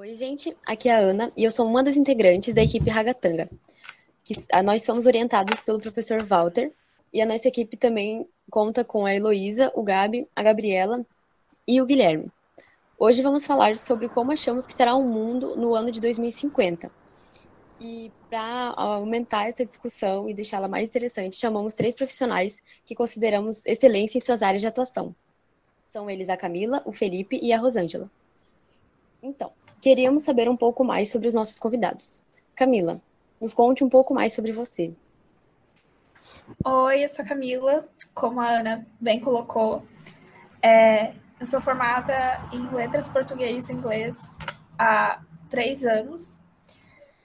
Oi, gente, aqui é a Ana e eu sou uma das integrantes da equipe Ragatanga. Nós somos orientados pelo professor Walter e a nossa equipe também conta com a Heloísa, o Gabi, a Gabriela e o Guilherme. Hoje vamos falar sobre como achamos que será o mundo no ano de 2050. E para aumentar essa discussão e deixá-la mais interessante, chamamos três profissionais que consideramos excelência em suas áreas de atuação. São eles a Camila, o Felipe e a Rosângela. Então, queríamos saber um pouco mais sobre os nossos convidados. Camila, nos conte um pouco mais sobre você. Oi, eu sou a Camila. Como a Ana bem colocou, é, eu sou formada em letras português e inglês há três anos.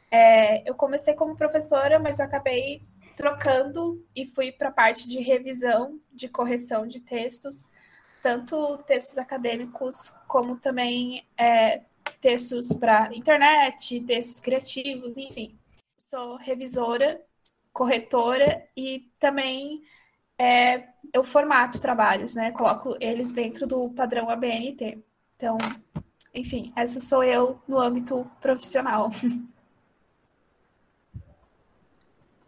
É, eu comecei como professora, mas eu acabei trocando e fui para a parte de revisão, de correção de textos tanto textos acadêmicos como também é, textos para internet, textos criativos, enfim. Sou revisora, corretora e também é, eu formato trabalhos, né? Coloco eles dentro do padrão ABNT. Então, enfim, essa sou eu no âmbito profissional.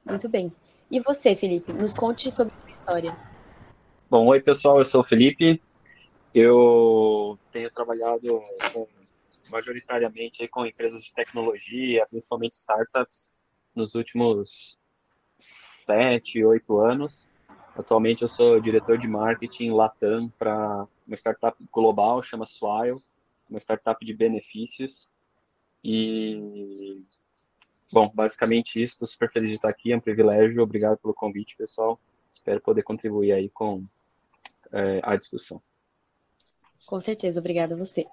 Muito bem. E você, Felipe, nos conte sobre a sua história. Bom, oi pessoal, eu sou o Felipe, eu tenho trabalhado com, majoritariamente com empresas de tecnologia, principalmente startups, nos últimos sete, oito anos. Atualmente eu sou diretor de marketing Latam para uma startup global, chama Swile, uma startup de benefícios. E, bom, basicamente isso. Estou super feliz de estar aqui, é um privilégio. Obrigado pelo convite, pessoal. Espero poder contribuir aí com é, a discussão. Com certeza, obrigada a você.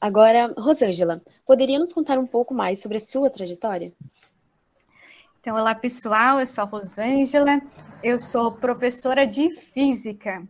Agora, Rosângela, poderia nos contar um pouco mais sobre a sua trajetória? Então, olá pessoal, eu sou a Rosângela, eu sou professora de física.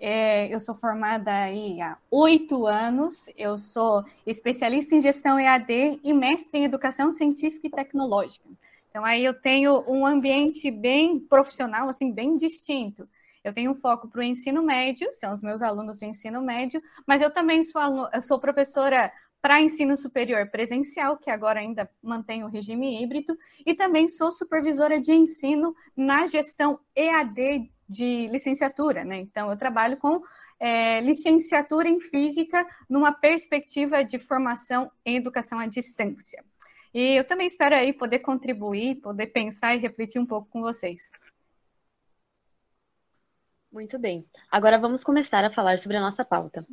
É, eu sou formada aí há oito anos, eu sou especialista em gestão EAD e mestre em educação científica e tecnológica. Então, aí eu tenho um ambiente bem profissional, assim, bem distinto. Eu tenho foco para o ensino médio, são os meus alunos de ensino médio, mas eu também sou, eu sou professora para ensino superior presencial, que agora ainda mantém o regime híbrido, e também sou supervisora de ensino na gestão EAD de licenciatura, né? Então, eu trabalho com é, licenciatura em física numa perspectiva de formação em educação à distância. E eu também espero aí poder contribuir, poder pensar e refletir um pouco com vocês. Muito bem. Agora vamos começar a falar sobre a nossa pauta.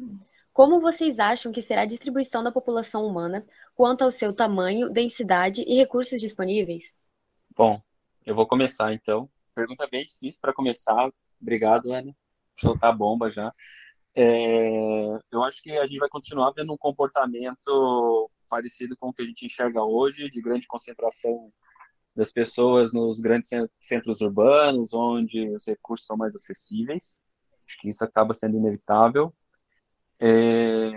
Como vocês acham que será a distribuição da população humana quanto ao seu tamanho, densidade e recursos disponíveis? Bom, eu vou começar então. Pergunta bem difícil para começar. Obrigado, Ana. Soltar a bomba já. É, eu acho que a gente vai continuar vendo um comportamento parecido com o que a gente enxerga hoje, de grande concentração das pessoas nos grandes centros urbanos, onde os recursos são mais acessíveis. Acho que isso acaba sendo inevitável. É,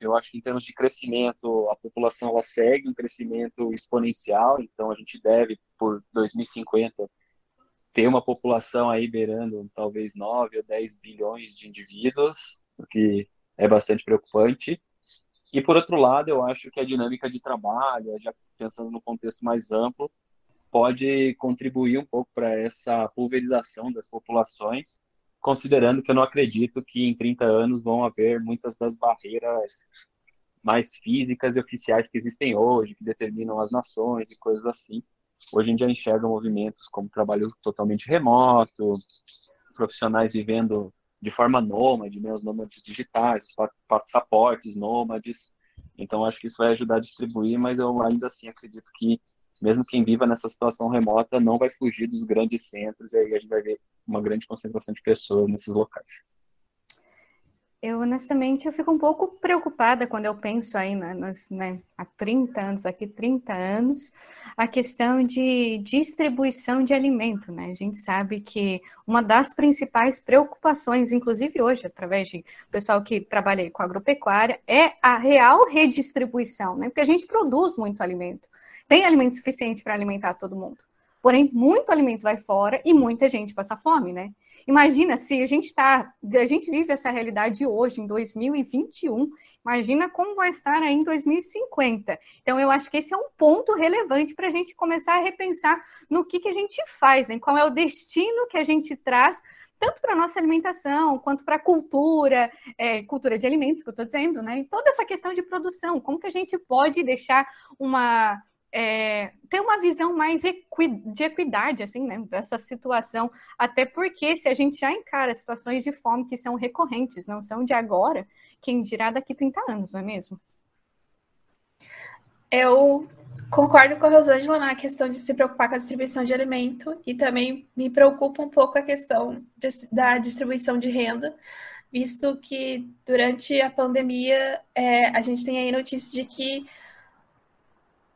eu acho que em termos de crescimento, a população ela segue um crescimento exponencial, então a gente deve, por 2050, ter uma população aí beirando talvez 9 ou 10 bilhões de indivíduos, o que é bastante preocupante. E por outro lado, eu acho que a dinâmica de trabalho, já pensando no contexto mais amplo, pode contribuir um pouco para essa pulverização das populações, considerando que eu não acredito que em 30 anos vão haver muitas das barreiras mais físicas e oficiais que existem hoje, que determinam as nações e coisas assim. Hoje em dia enxerga movimentos como trabalho totalmente remoto, profissionais vivendo de forma nômade, né, os nômades digitais, os passaportes nômades. Então, acho que isso vai ajudar a distribuir, mas eu ainda assim acredito que mesmo quem viva nessa situação remota não vai fugir dos grandes centros, e aí a gente vai ver uma grande concentração de pessoas nesses locais. Eu, honestamente, eu fico um pouco preocupada quando eu penso aí nas, né, há 30 anos, aqui 30 anos, a questão de distribuição de alimento, né? A gente sabe que uma das principais preocupações, inclusive hoje, através de pessoal que trabalha com agropecuária, é a real redistribuição, né? Porque a gente produz muito alimento, tem alimento suficiente para alimentar todo mundo. Porém, muito alimento vai fora e muita gente passa fome, né? Imagina se a gente está, a gente vive essa realidade hoje, em 2021, imagina como vai estar aí em 2050. Então, eu acho que esse é um ponto relevante para a gente começar a repensar no que, que a gente faz, né? qual é o destino que a gente traz tanto para a nossa alimentação, quanto para a cultura, é, cultura de alimentos, que eu estou dizendo, né? E toda essa questão de produção, como que a gente pode deixar uma. É, ter uma visão mais equi de equidade, assim, né, dessa situação, até porque se a gente já encara situações de fome que são recorrentes, não são de agora, quem dirá daqui 30 anos, não é mesmo? Eu Concordo com a Rosângela na questão de se preocupar com a distribuição de alimento e também me preocupa um pouco a questão de, da distribuição de renda, visto que durante a pandemia é, a gente tem aí notícias de que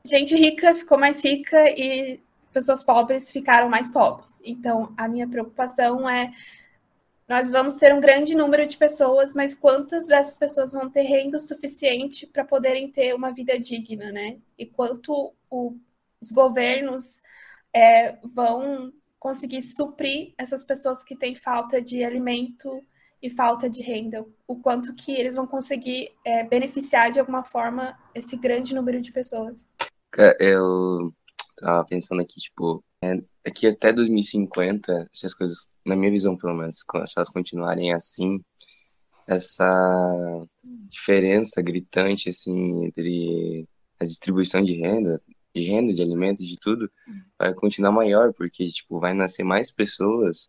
gente rica ficou mais rica e pessoas pobres ficaram mais pobres. Então, a minha preocupação é nós vamos ter um grande número de pessoas, mas quantas dessas pessoas vão ter renda suficiente para poderem ter uma vida digna, né? E quanto o, os governos é, vão conseguir suprir essas pessoas que têm falta de alimento e falta de renda, o quanto que eles vão conseguir é, beneficiar de alguma forma esse grande número de pessoas. Eu tava pensando aqui, tipo, é, que até 2050, se as coisas, na minha visão pelo menos, se elas continuarem assim, essa diferença gritante, assim, entre a distribuição de renda, de renda, de alimentos, de tudo, vai continuar maior, porque, tipo, vai nascer mais pessoas,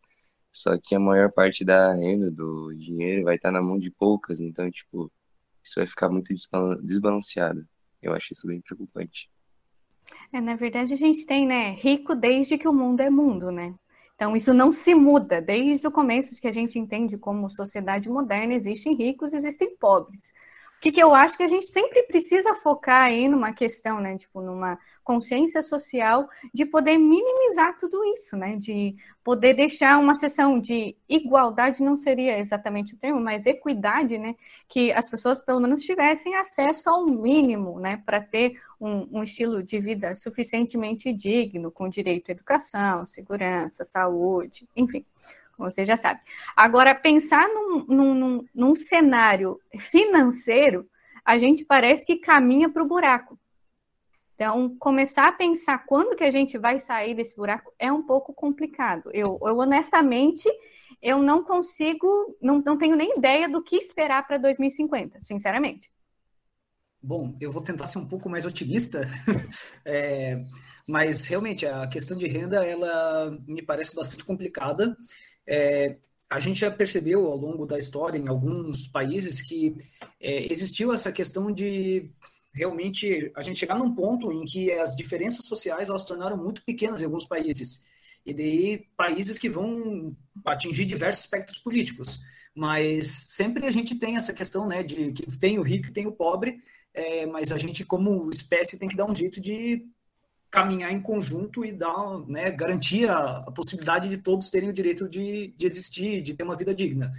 só que a maior parte da renda, do dinheiro, vai estar na mão de poucas, então, tipo, isso vai ficar muito desbalanceado. Eu acho isso bem preocupante. É, na verdade, a gente tem, né, rico desde que o mundo é mundo, né? Então, isso não se muda desde o começo que a gente entende como sociedade moderna, existem ricos, existem pobres que, que eu acho que a gente sempre precisa focar aí numa questão, né? Tipo, numa consciência social de poder minimizar tudo isso, né? De poder deixar uma sessão de igualdade, não seria exatamente o termo, mas equidade, né? Que as pessoas pelo menos tivessem acesso ao mínimo, né? Para ter um, um estilo de vida suficientemente digno, com direito à educação, segurança, saúde, enfim você já sabe. Agora, pensar num, num, num cenário financeiro, a gente parece que caminha para o buraco. Então, começar a pensar quando que a gente vai sair desse buraco é um pouco complicado. Eu, eu honestamente, eu não consigo, não, não tenho nem ideia do que esperar para 2050, sinceramente. Bom, eu vou tentar ser um pouco mais otimista, é, mas realmente a questão de renda ela me parece bastante complicada é, a gente já percebeu ao longo da história, em alguns países, que é, existiu essa questão de realmente a gente chegar num ponto em que as diferenças sociais elas tornaram muito pequenas em alguns países. E daí países que vão atingir diversos espectros políticos. Mas sempre a gente tem essa questão né, de que tem o rico e tem o pobre, é, mas a gente, como espécie, tem que dar um jeito de caminhar em conjunto e dar, né, garantir a, a possibilidade de todos terem o direito de, de existir, de ter uma vida digna.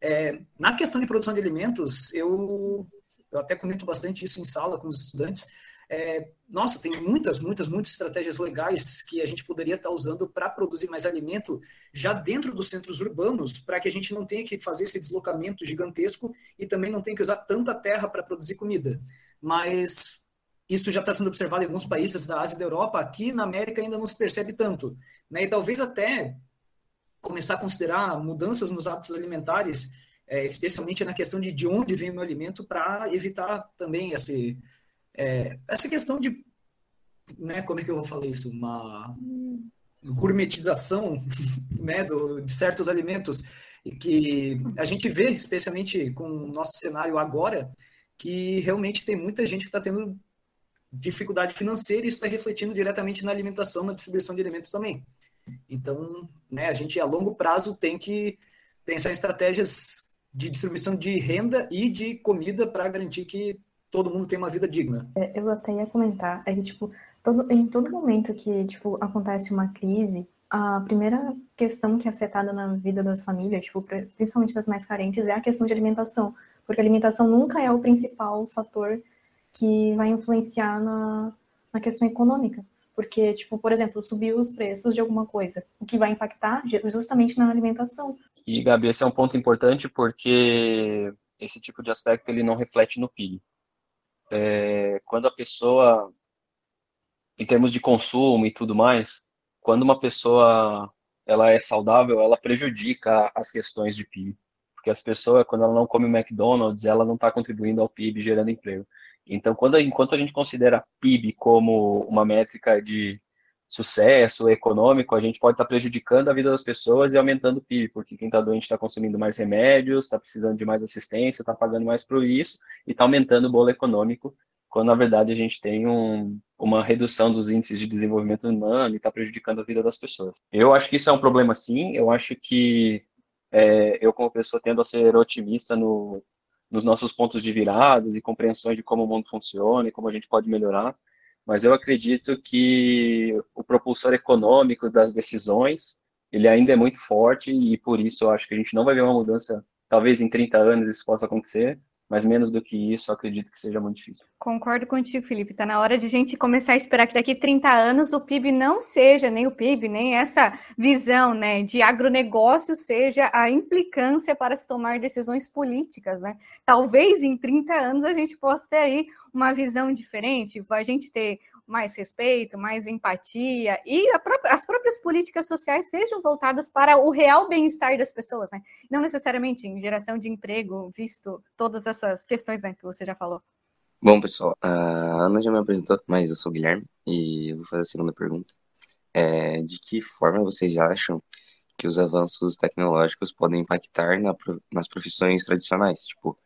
É, na questão de produção de alimentos, eu, eu até comento bastante isso em sala com os estudantes. É, nossa, tem muitas, muitas, muitas estratégias legais que a gente poderia estar usando para produzir mais alimento já dentro dos centros urbanos, para que a gente não tenha que fazer esse deslocamento gigantesco e também não tenha que usar tanta terra para produzir comida. Mas isso já está sendo observado em alguns países da Ásia e da Europa. Aqui na América ainda não se percebe tanto. Né? E talvez até começar a considerar mudanças nos hábitos alimentares, é, especialmente na questão de de onde vem o alimento, para evitar também esse, é, essa questão de. Né, como é que eu vou falar isso? Uma gourmetização né, do, de certos alimentos. E que a gente vê, especialmente com o nosso cenário agora, que realmente tem muita gente que está tendo dificuldade financeira e isso está refletindo diretamente na alimentação, na distribuição de alimentos também. Então, né, a gente a longo prazo tem que pensar em estratégias de distribuição de renda e de comida para garantir que todo mundo tenha uma vida digna. É, eu até ia comentar, é que, tipo, todo, em todo momento que, tipo, acontece uma crise, a primeira questão que é afetada na vida das famílias, tipo, principalmente das mais carentes, é a questão de alimentação, porque a alimentação nunca é o principal fator que vai influenciar na, na questão econômica. Porque, tipo, por exemplo, subir os preços de alguma coisa, o que vai impactar justamente na alimentação. E, Gabi, esse é um ponto importante porque esse tipo de aspecto ele não reflete no PIB. É, quando a pessoa, em termos de consumo e tudo mais, quando uma pessoa ela é saudável, ela prejudica as questões de PIB. Porque as pessoas, quando ela não come McDonald's, ela não está contribuindo ao PIB gerando emprego. Então, quando, enquanto a gente considera PIB como uma métrica de sucesso econômico, a gente pode estar tá prejudicando a vida das pessoas e aumentando o PIB, porque quem está doente está consumindo mais remédios, está precisando de mais assistência, está pagando mais por isso e está aumentando o bolo econômico, quando na verdade a gente tem um, uma redução dos índices de desenvolvimento humano e está prejudicando a vida das pessoas. Eu acho que isso é um problema sim, eu acho que é, eu como pessoa tendo a ser otimista no, nos nossos pontos de viradas e compreensões de como o mundo funciona e como a gente pode melhorar, mas eu acredito que o propulsor econômico das decisões, ele ainda é muito forte e por isso eu acho que a gente não vai ver uma mudança, talvez em 30 anos isso possa acontecer, mas menos do que isso, acredito que seja muito difícil. Concordo contigo, Felipe. Está na hora de a gente começar a esperar que daqui 30 anos o PIB não seja nem o PIB, nem essa visão né, de agronegócio seja a implicância para se tomar decisões políticas. Né? Talvez em 30 anos a gente possa ter aí uma visão diferente, a gente ter mais respeito, mais empatia e própria, as próprias políticas sociais sejam voltadas para o real bem-estar das pessoas, né? Não necessariamente em geração de emprego, visto todas essas questões né, que você já falou. Bom, pessoal, a Ana já me apresentou, mas eu sou o Guilherme e vou fazer a segunda pergunta. É, de que forma vocês acham que os avanços tecnológicos podem impactar na, nas profissões tradicionais, tipo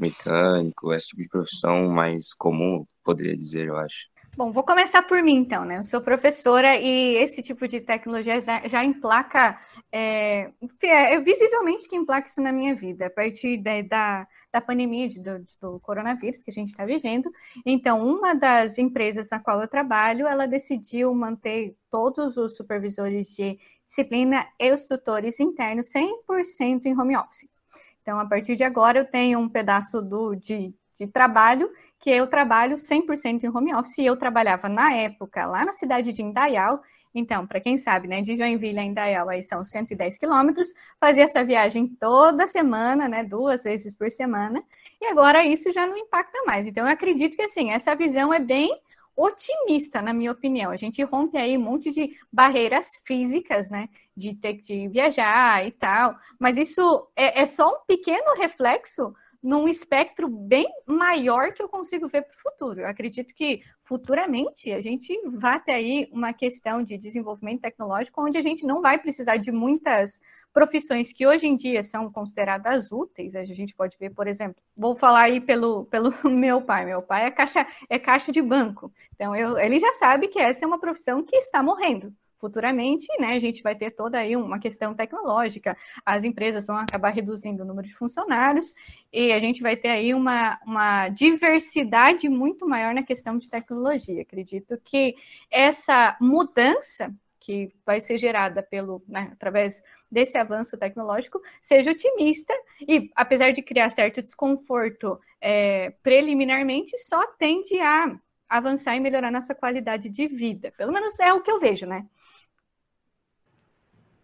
mecânico, esse tipo de profissão mais comum, poderia dizer, eu acho. Bom, vou começar por mim, então, né? Eu sou professora e esse tipo de tecnologia já, emplaca, é, é, visivelmente que emplaca isso na minha vida, a partir da, da, da pandemia de, do, do, coronavírus que a gente está vivendo. Então, uma das empresas na qual eu trabalho, ela decidiu manter todos os supervisores de disciplina e os tutores internos 100% em home office. Então, a partir de agora, eu tenho um pedaço do, de, de trabalho, que eu trabalho 100% em home office, e eu trabalhava na época lá na cidade de Indaial, então, para quem sabe, né, de Joinville a Indaial aí são 110 quilômetros, fazia essa viagem toda semana, né, duas vezes por semana, e agora isso já não impacta mais. Então, eu acredito que, assim, essa visão é bem otimista, na minha opinião. A gente rompe aí um monte de barreiras físicas, né? De ter que viajar e tal. Mas isso é, é só um pequeno reflexo num espectro bem maior que eu consigo ver para o futuro. Eu acredito que futuramente a gente vai ter aí uma questão de desenvolvimento tecnológico onde a gente não vai precisar de muitas profissões que hoje em dia são consideradas úteis. A gente pode ver, por exemplo, vou falar aí pelo, pelo meu pai. Meu pai é caixa, é caixa de banco. Então eu, ele já sabe que essa é uma profissão que está morrendo futuramente, né, a gente vai ter toda aí uma questão tecnológica, as empresas vão acabar reduzindo o número de funcionários e a gente vai ter aí uma, uma diversidade muito maior na questão de tecnologia. Acredito que essa mudança que vai ser gerada pelo, né, através desse avanço tecnológico seja otimista e, apesar de criar certo desconforto é, preliminarmente, só tende a avançar e melhorar nossa qualidade de vida. Pelo menos é o que eu vejo, né?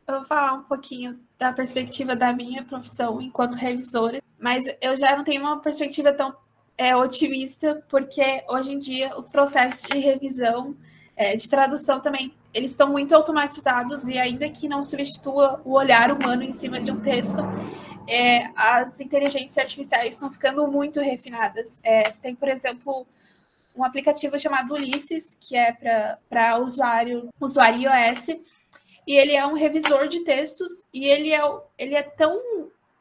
Eu vou falar um pouquinho da perspectiva da minha profissão enquanto revisora, mas eu já não tenho uma perspectiva tão é, otimista, porque hoje em dia os processos de revisão, é, de tradução também, eles estão muito automatizados e ainda que não substitua o olhar humano em cima de um texto, é, as inteligências artificiais estão ficando muito refinadas. É, tem, por exemplo, um aplicativo chamado Ulisses, que é para usuário, usuário iOS, e ele é um revisor de textos, e ele é, ele é tão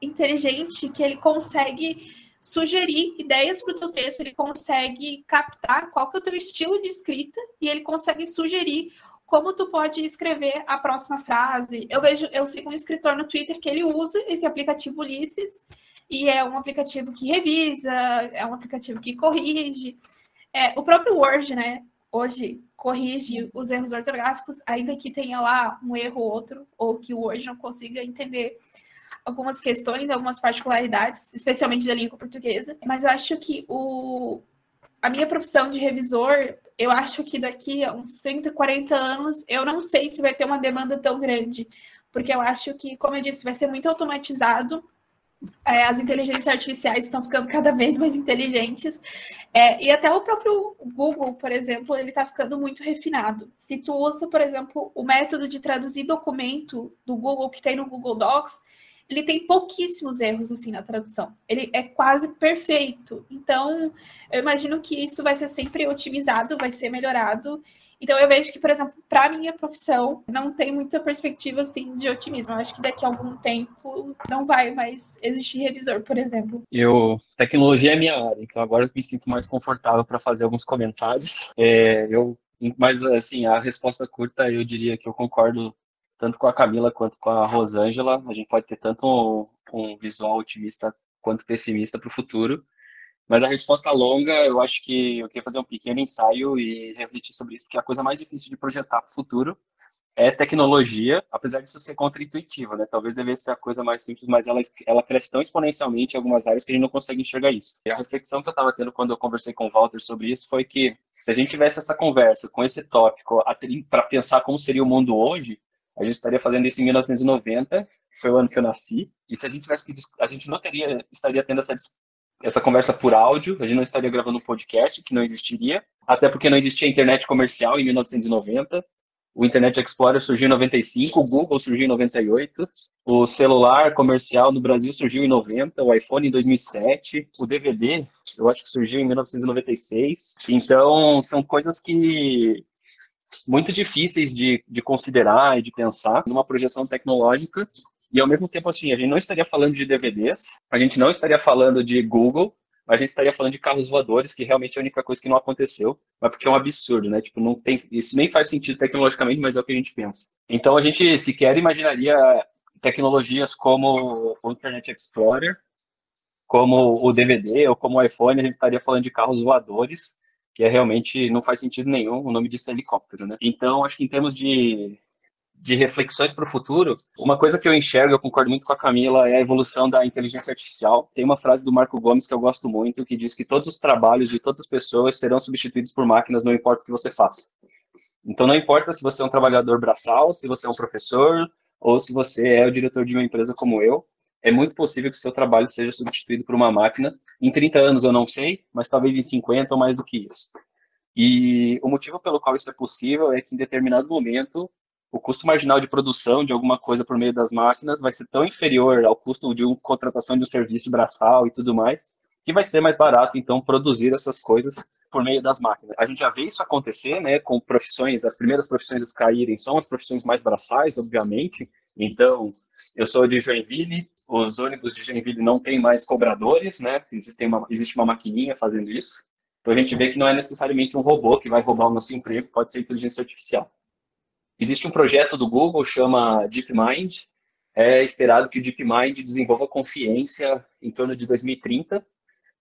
inteligente que ele consegue sugerir ideias para o teu texto, ele consegue captar qual que é o teu estilo de escrita, e ele consegue sugerir como tu pode escrever a próxima frase. Eu vejo, eu sigo um escritor no Twitter que ele usa esse aplicativo Ulisses, e é um aplicativo que revisa, é um aplicativo que corrige. É, o próprio Word, né? Hoje corrige os erros ortográficos, ainda que tenha lá um erro ou outro, ou que o Word não consiga entender algumas questões, algumas particularidades, especialmente da língua portuguesa. Mas eu acho que o, a minha profissão de revisor, eu acho que daqui a uns 30, 40 anos, eu não sei se vai ter uma demanda tão grande, porque eu acho que, como eu disse, vai ser muito automatizado. É, as inteligências artificiais estão ficando cada vez mais inteligentes. É, e até o próprio Google, por exemplo, ele está ficando muito refinado. Se tu usa, por exemplo, o método de traduzir documento do Google que tem no Google Docs, ele tem pouquíssimos erros assim na tradução. Ele é quase perfeito. Então, eu imagino que isso vai ser sempre otimizado, vai ser melhorado. Então, eu vejo que, por exemplo, para minha profissão, não tem muita perspectiva assim de otimismo. Eu acho que daqui a algum tempo não vai mais existir revisor, por exemplo. Eu tecnologia é minha área, então agora eu me sinto mais confortável para fazer alguns comentários. É, eu mas assim, a resposta curta eu diria que eu concordo tanto com a Camila quanto com a Rosângela, a gente pode ter tanto um, um visual otimista quanto pessimista para o futuro. Mas a resposta longa, eu acho que eu queria fazer um pequeno ensaio e refletir sobre isso, porque a coisa mais difícil de projetar para o futuro é tecnologia, apesar disso ser contra-intuitivo, né? Talvez devesse ser a coisa mais simples, mas ela, ela cresce tão exponencialmente em algumas áreas que a gente não consegue enxergar isso. E a reflexão que eu estava tendo quando eu conversei com o Walter sobre isso foi que se a gente tivesse essa conversa com esse tópico para pensar como seria o mundo hoje, a gente estaria fazendo isso em 1990, foi o ano que eu nasci. E se a gente tivesse que. A gente não teria, estaria tendo essa, essa conversa por áudio, a gente não estaria gravando um podcast, que não existiria. Até porque não existia internet comercial em 1990. O Internet Explorer surgiu em 95, o Google surgiu em 98, o celular comercial no Brasil surgiu em 90, o iPhone em 2007, o DVD, eu acho que surgiu em 1996. Então, são coisas que muito difíceis de, de considerar e de pensar numa projeção tecnológica. E ao mesmo tempo, assim, a gente não estaria falando de DVDs, a gente não estaria falando de Google, a gente estaria falando de carros voadores, que realmente é a única coisa que não aconteceu, mas porque é um absurdo, né? Tipo, não tem, isso nem faz sentido tecnologicamente, mas é o que a gente pensa. Então a gente sequer imaginaria tecnologias como o Internet Explorer, como o DVD ou como o iPhone, a gente estaria falando de carros voadores, que é realmente não faz sentido nenhum, o nome disso é helicóptero, né? Então, acho que em termos de, de reflexões para o futuro, uma coisa que eu enxergo, eu concordo muito com a Camila, é a evolução da inteligência artificial. Tem uma frase do Marco Gomes que eu gosto muito, que diz que todos os trabalhos de todas as pessoas serão substituídos por máquinas, não importa o que você faça. Então, não importa se você é um trabalhador braçal, se você é um professor, ou se você é o diretor de uma empresa como eu, é muito possível que o seu trabalho seja substituído por uma máquina. Em 30 anos eu não sei, mas talvez em 50 ou mais do que isso. E o motivo pelo qual isso é possível é que em determinado momento o custo marginal de produção de alguma coisa por meio das máquinas vai ser tão inferior ao custo de uma contratação de um serviço braçal e tudo mais, que vai ser mais barato, então, produzir essas coisas por meio das máquinas. A gente já vê isso acontecer, né, com profissões, as primeiras profissões a caírem são as profissões mais braçais, obviamente. Então, eu sou de Joinville, os ônibus de Joinville não têm mais cobradores, né, uma, existe uma maquininha fazendo isso. Então, a gente vê que não é necessariamente um robô que vai roubar o nosso emprego, pode ser inteligência artificial. Existe um projeto do Google, chama DeepMind, é esperado que o DeepMind desenvolva consciência em torno de 2030,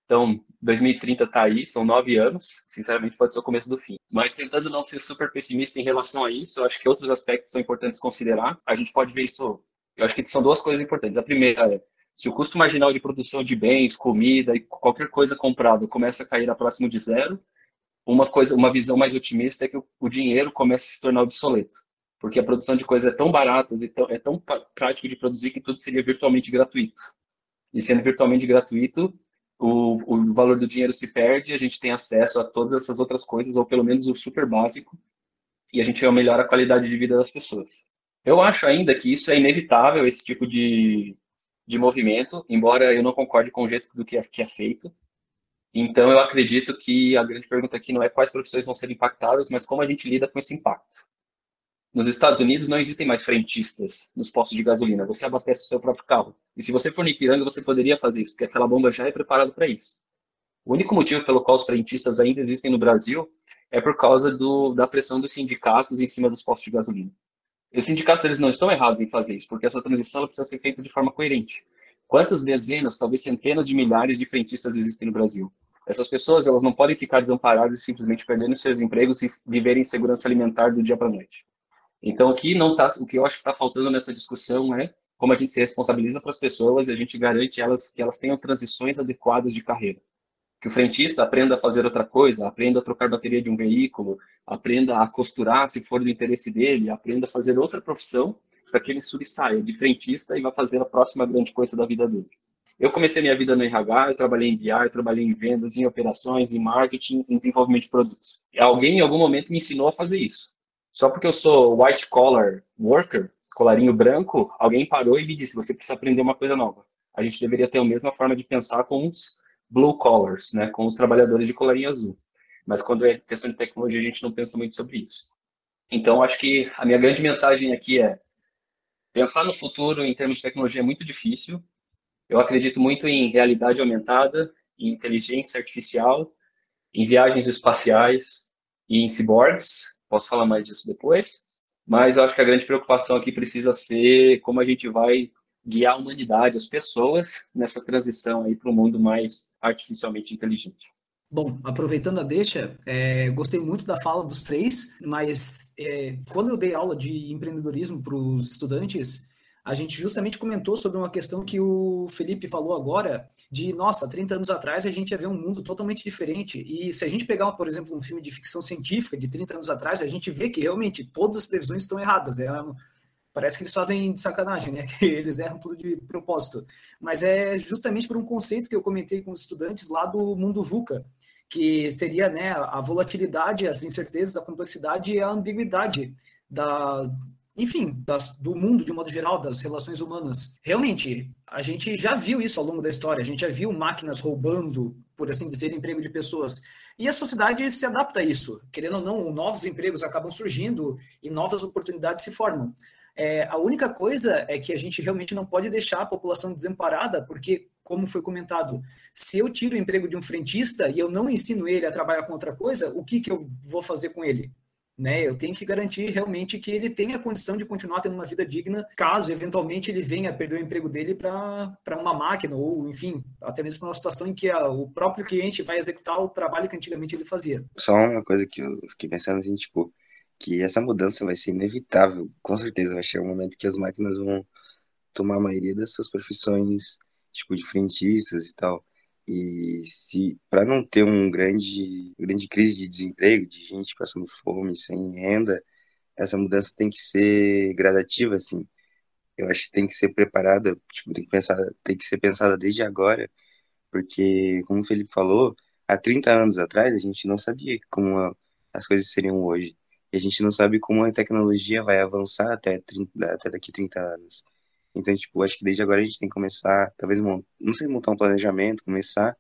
então, 2030 está aí, são nove anos. Sinceramente, pode ser o começo do fim. Mas tentando não ser super pessimista em relação a isso, eu acho que outros aspectos são importantes considerar. A gente pode ver isso. Eu acho que são duas coisas importantes. A primeira é se o custo marginal de produção de bens, comida e qualquer coisa comprada começa a cair a próximo de zero, uma coisa, uma visão mais otimista é que o, dinheiro começa a se tornar obsoleto, porque a produção de coisas é tão barata e tão, é tão prático de produzir que tudo seria virtualmente gratuito. E sendo virtualmente gratuito, o, o valor do dinheiro se perde, a gente tem acesso a todas essas outras coisas, ou pelo menos o super básico, e a gente melhora a qualidade de vida das pessoas. Eu acho ainda que isso é inevitável, esse tipo de, de movimento, embora eu não concorde com o jeito do que é, que é feito. Então, eu acredito que a grande pergunta aqui não é quais profissões vão ser impactadas, mas como a gente lida com esse impacto. Nos Estados Unidos não existem mais frentistas nos postos de gasolina. Você abastece o seu próprio carro. E se você for no Ipiranga, você poderia fazer isso, porque aquela bomba já é preparada para isso. O único motivo pelo qual os frentistas ainda existem no Brasil é por causa do, da pressão dos sindicatos em cima dos postos de gasolina. E os sindicatos eles não estão errados em fazer isso, porque essa transição precisa ser feita de forma coerente. Quantas dezenas, talvez centenas de milhares de frentistas existem no Brasil? Essas pessoas elas não podem ficar desamparadas e simplesmente perdendo seus empregos e viverem em segurança alimentar do dia para a noite. Então, o que não tá, o que eu acho que está faltando nessa discussão é como a gente se responsabiliza para as pessoas e a gente garante elas que elas tenham transições adequadas de carreira. Que o frentista aprenda a fazer outra coisa, aprenda a trocar bateria de um veículo, aprenda a costurar se for do interesse dele, aprenda a fazer outra profissão para que ele sobressaia de frentista e vá fazer a próxima grande coisa da vida dele. Eu comecei minha vida no RH, eu trabalhei em BI, eu trabalhei em vendas, em operações, em marketing, em desenvolvimento de produtos. Alguém em algum momento me ensinou a fazer isso. Só porque eu sou white collar worker, colarinho branco, alguém parou e me disse: você precisa aprender uma coisa nova. A gente deveria ter a mesma forma de pensar com os blue collars, né, com os trabalhadores de colarinho azul. Mas quando é questão de tecnologia, a gente não pensa muito sobre isso. Então, acho que a minha grande mensagem aqui é pensar no futuro em termos de tecnologia é muito difícil, eu acredito muito em realidade aumentada, em inteligência artificial, em viagens espaciais e em ciborgues. Posso falar mais disso depois. Mas eu acho que a grande preocupação aqui precisa ser como a gente vai guiar a humanidade, as pessoas, nessa transição aí para um mundo mais artificialmente inteligente. Bom, aproveitando a deixa, é, gostei muito da fala dos três, mas é, quando eu dei aula de empreendedorismo para os estudantes, a gente justamente comentou sobre uma questão que o Felipe falou agora, de, nossa, 30 anos atrás a gente ia ver um mundo totalmente diferente. E se a gente pegar, por exemplo, um filme de ficção científica de 30 anos atrás, a gente vê que realmente todas as previsões estão erradas. É, parece que eles fazem de sacanagem, né? Que eles erram tudo de propósito. Mas é justamente por um conceito que eu comentei com os estudantes lá do mundo VUCA, que seria né, a volatilidade, as incertezas, a complexidade e a ambiguidade da, enfim, das, do mundo de modo geral, das relações humanas. Realmente, a gente já viu isso ao longo da história, a gente já viu máquinas roubando, por assim dizer, emprego de pessoas. E a sociedade se adapta a isso. Querendo ou não, novos empregos acabam surgindo e novas oportunidades se formam. É, a única coisa é que a gente realmente não pode deixar a população desamparada, porque, como foi comentado, se eu tiro o emprego de um frentista e eu não ensino ele a trabalhar com outra coisa, o que, que eu vou fazer com ele? Né? Eu tenho que garantir realmente que ele tenha condição de continuar tendo uma vida digna, caso eventualmente ele venha perder o emprego dele para uma máquina, ou enfim, até mesmo para uma situação em que a, o próprio cliente vai executar o trabalho que antigamente ele fazia. Só uma coisa que eu fiquei pensando assim, tipo, que essa mudança vai ser inevitável, com certeza vai chegar um momento que as máquinas vão tomar a maioria dessas profissões, tipo, de frentistas e tal. E se para não ter um grande grande crise de desemprego, de gente passando fome, sem renda, essa mudança tem que ser gradativa assim. Eu acho que tem que ser preparada, tipo, tem que pensar, tem que ser pensada desde agora, porque como o Felipe falou, há 30 anos atrás a gente não sabia como a, as coisas seriam hoje. E a gente não sabe como a tecnologia vai avançar até, 30, até daqui 30 anos. Então, tipo, acho que desde agora a gente tem que começar, talvez, não sei, montar um planejamento, começar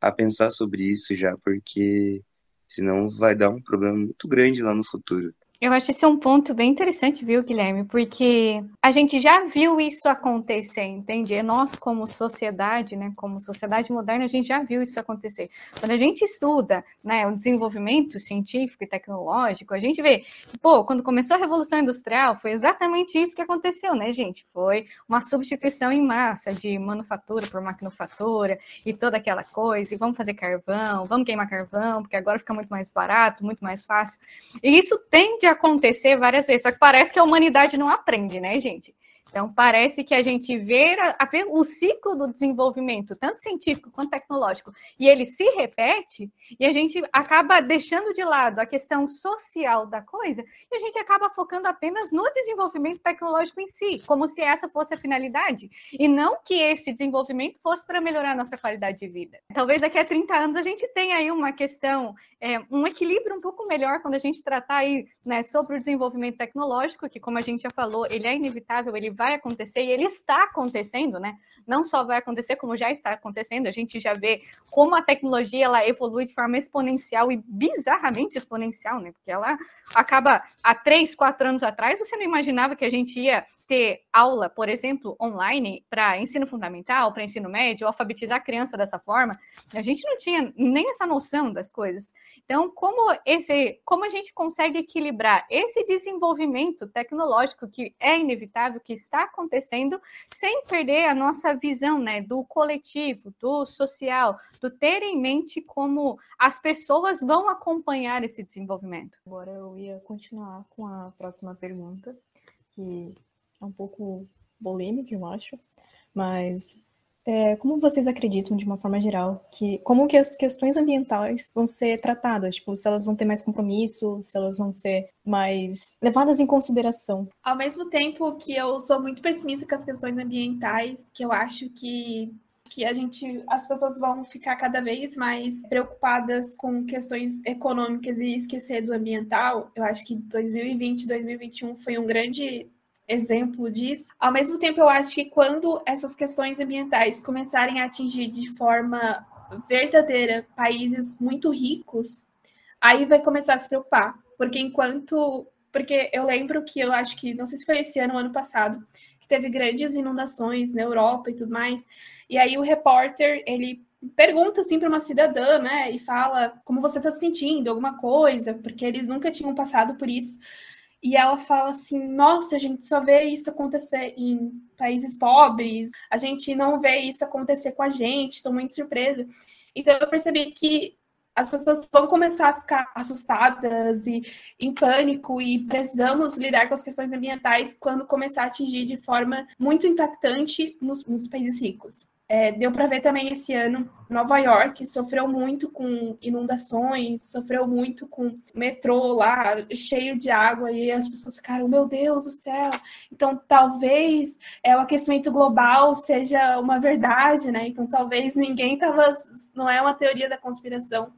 a pensar sobre isso já, porque senão vai dar um problema muito grande lá no futuro. Eu acho esse é um ponto bem interessante, viu, Guilherme? Porque a gente já viu isso acontecer, entende? Nós, como sociedade, né, como sociedade moderna, a gente já viu isso acontecer. Quando a gente estuda né, o desenvolvimento científico e tecnológico, a gente vê que, pô, quando começou a Revolução Industrial, foi exatamente isso que aconteceu, né, gente? Foi uma substituição em massa de manufatura por maquinofatura e toda aquela coisa, e vamos fazer carvão, vamos queimar carvão, porque agora fica muito mais barato, muito mais fácil. E isso tende acontecer várias vezes, só que parece que a humanidade não aprende, né, gente? Então, parece que a gente vê, a, a, o ciclo do desenvolvimento, tanto científico quanto tecnológico, e ele se repete, e a gente acaba deixando de lado a questão social da coisa, e a gente acaba focando apenas no desenvolvimento tecnológico em si, como se essa fosse a finalidade, e não que esse desenvolvimento fosse para melhorar a nossa qualidade de vida. Talvez daqui a 30 anos a gente tenha aí uma questão, é, um equilíbrio um pouco melhor quando a gente tratar aí, né, sobre o desenvolvimento tecnológico, que como a gente já falou, ele é inevitável, ele vai acontecer e ele está acontecendo, né? Não só vai acontecer, como já está acontecendo. A gente já vê como a tecnologia ela evolui de forma exponencial e bizarramente exponencial, né? Porque ela acaba há três, quatro anos atrás, você não imaginava que a gente ia ter aula, por exemplo, online para ensino fundamental, para ensino médio, alfabetizar a criança dessa forma, a gente não tinha nem essa noção das coisas. Então, como esse, como a gente consegue equilibrar esse desenvolvimento tecnológico que é inevitável, que está acontecendo, sem perder a nossa visão, né, do coletivo, do social, do ter em mente como as pessoas vão acompanhar esse desenvolvimento. Agora eu ia continuar com a próxima pergunta, que é um pouco polêmica, eu acho, mas É, como vocês acreditam, de uma forma geral, que como que as questões ambientais vão ser tratadas? Tipo, se elas vão ter mais compromisso, se elas vão ser mais levadas em consideração? Ao mesmo tempo que eu sou muito pessimista com as questões ambientais, que eu acho que que a gente, as pessoas vão ficar cada vez mais preocupadas com questões econômicas e esquecer do ambiental. Eu acho que 2020, 2021 foi um grande exemplo disso. Ao mesmo tempo, eu acho que quando essas questões ambientais começarem a atingir de forma verdadeira países muito ricos, aí vai começar a se preocupar. Porque enquanto. Porque eu lembro que eu acho que, não sei se foi esse ano ou ano passado, que teve grandes inundações na Europa e tudo mais. E aí o repórter, ele pergunta assim para uma cidadã, né, e fala como você está se sentindo, alguma coisa, porque eles nunca tinham passado por isso. E ela fala assim: nossa, a gente só vê isso acontecer em países pobres, a gente não vê isso acontecer com a gente, estou muito surpresa. Então eu percebi que as pessoas vão começar a ficar assustadas e em pânico e precisamos lidar com as questões ambientais quando começar a atingir de forma muito impactante nos, nos países ricos. É, deu para ver também esse ano, Nova York sofreu muito com inundações, sofreu muito com metrô lá cheio de água e as pessoas ficaram, meu Deus do céu. Então, talvez é, o aquecimento global seja uma verdade, né? Então, talvez ninguém estava, não é uma teoria da conspiração.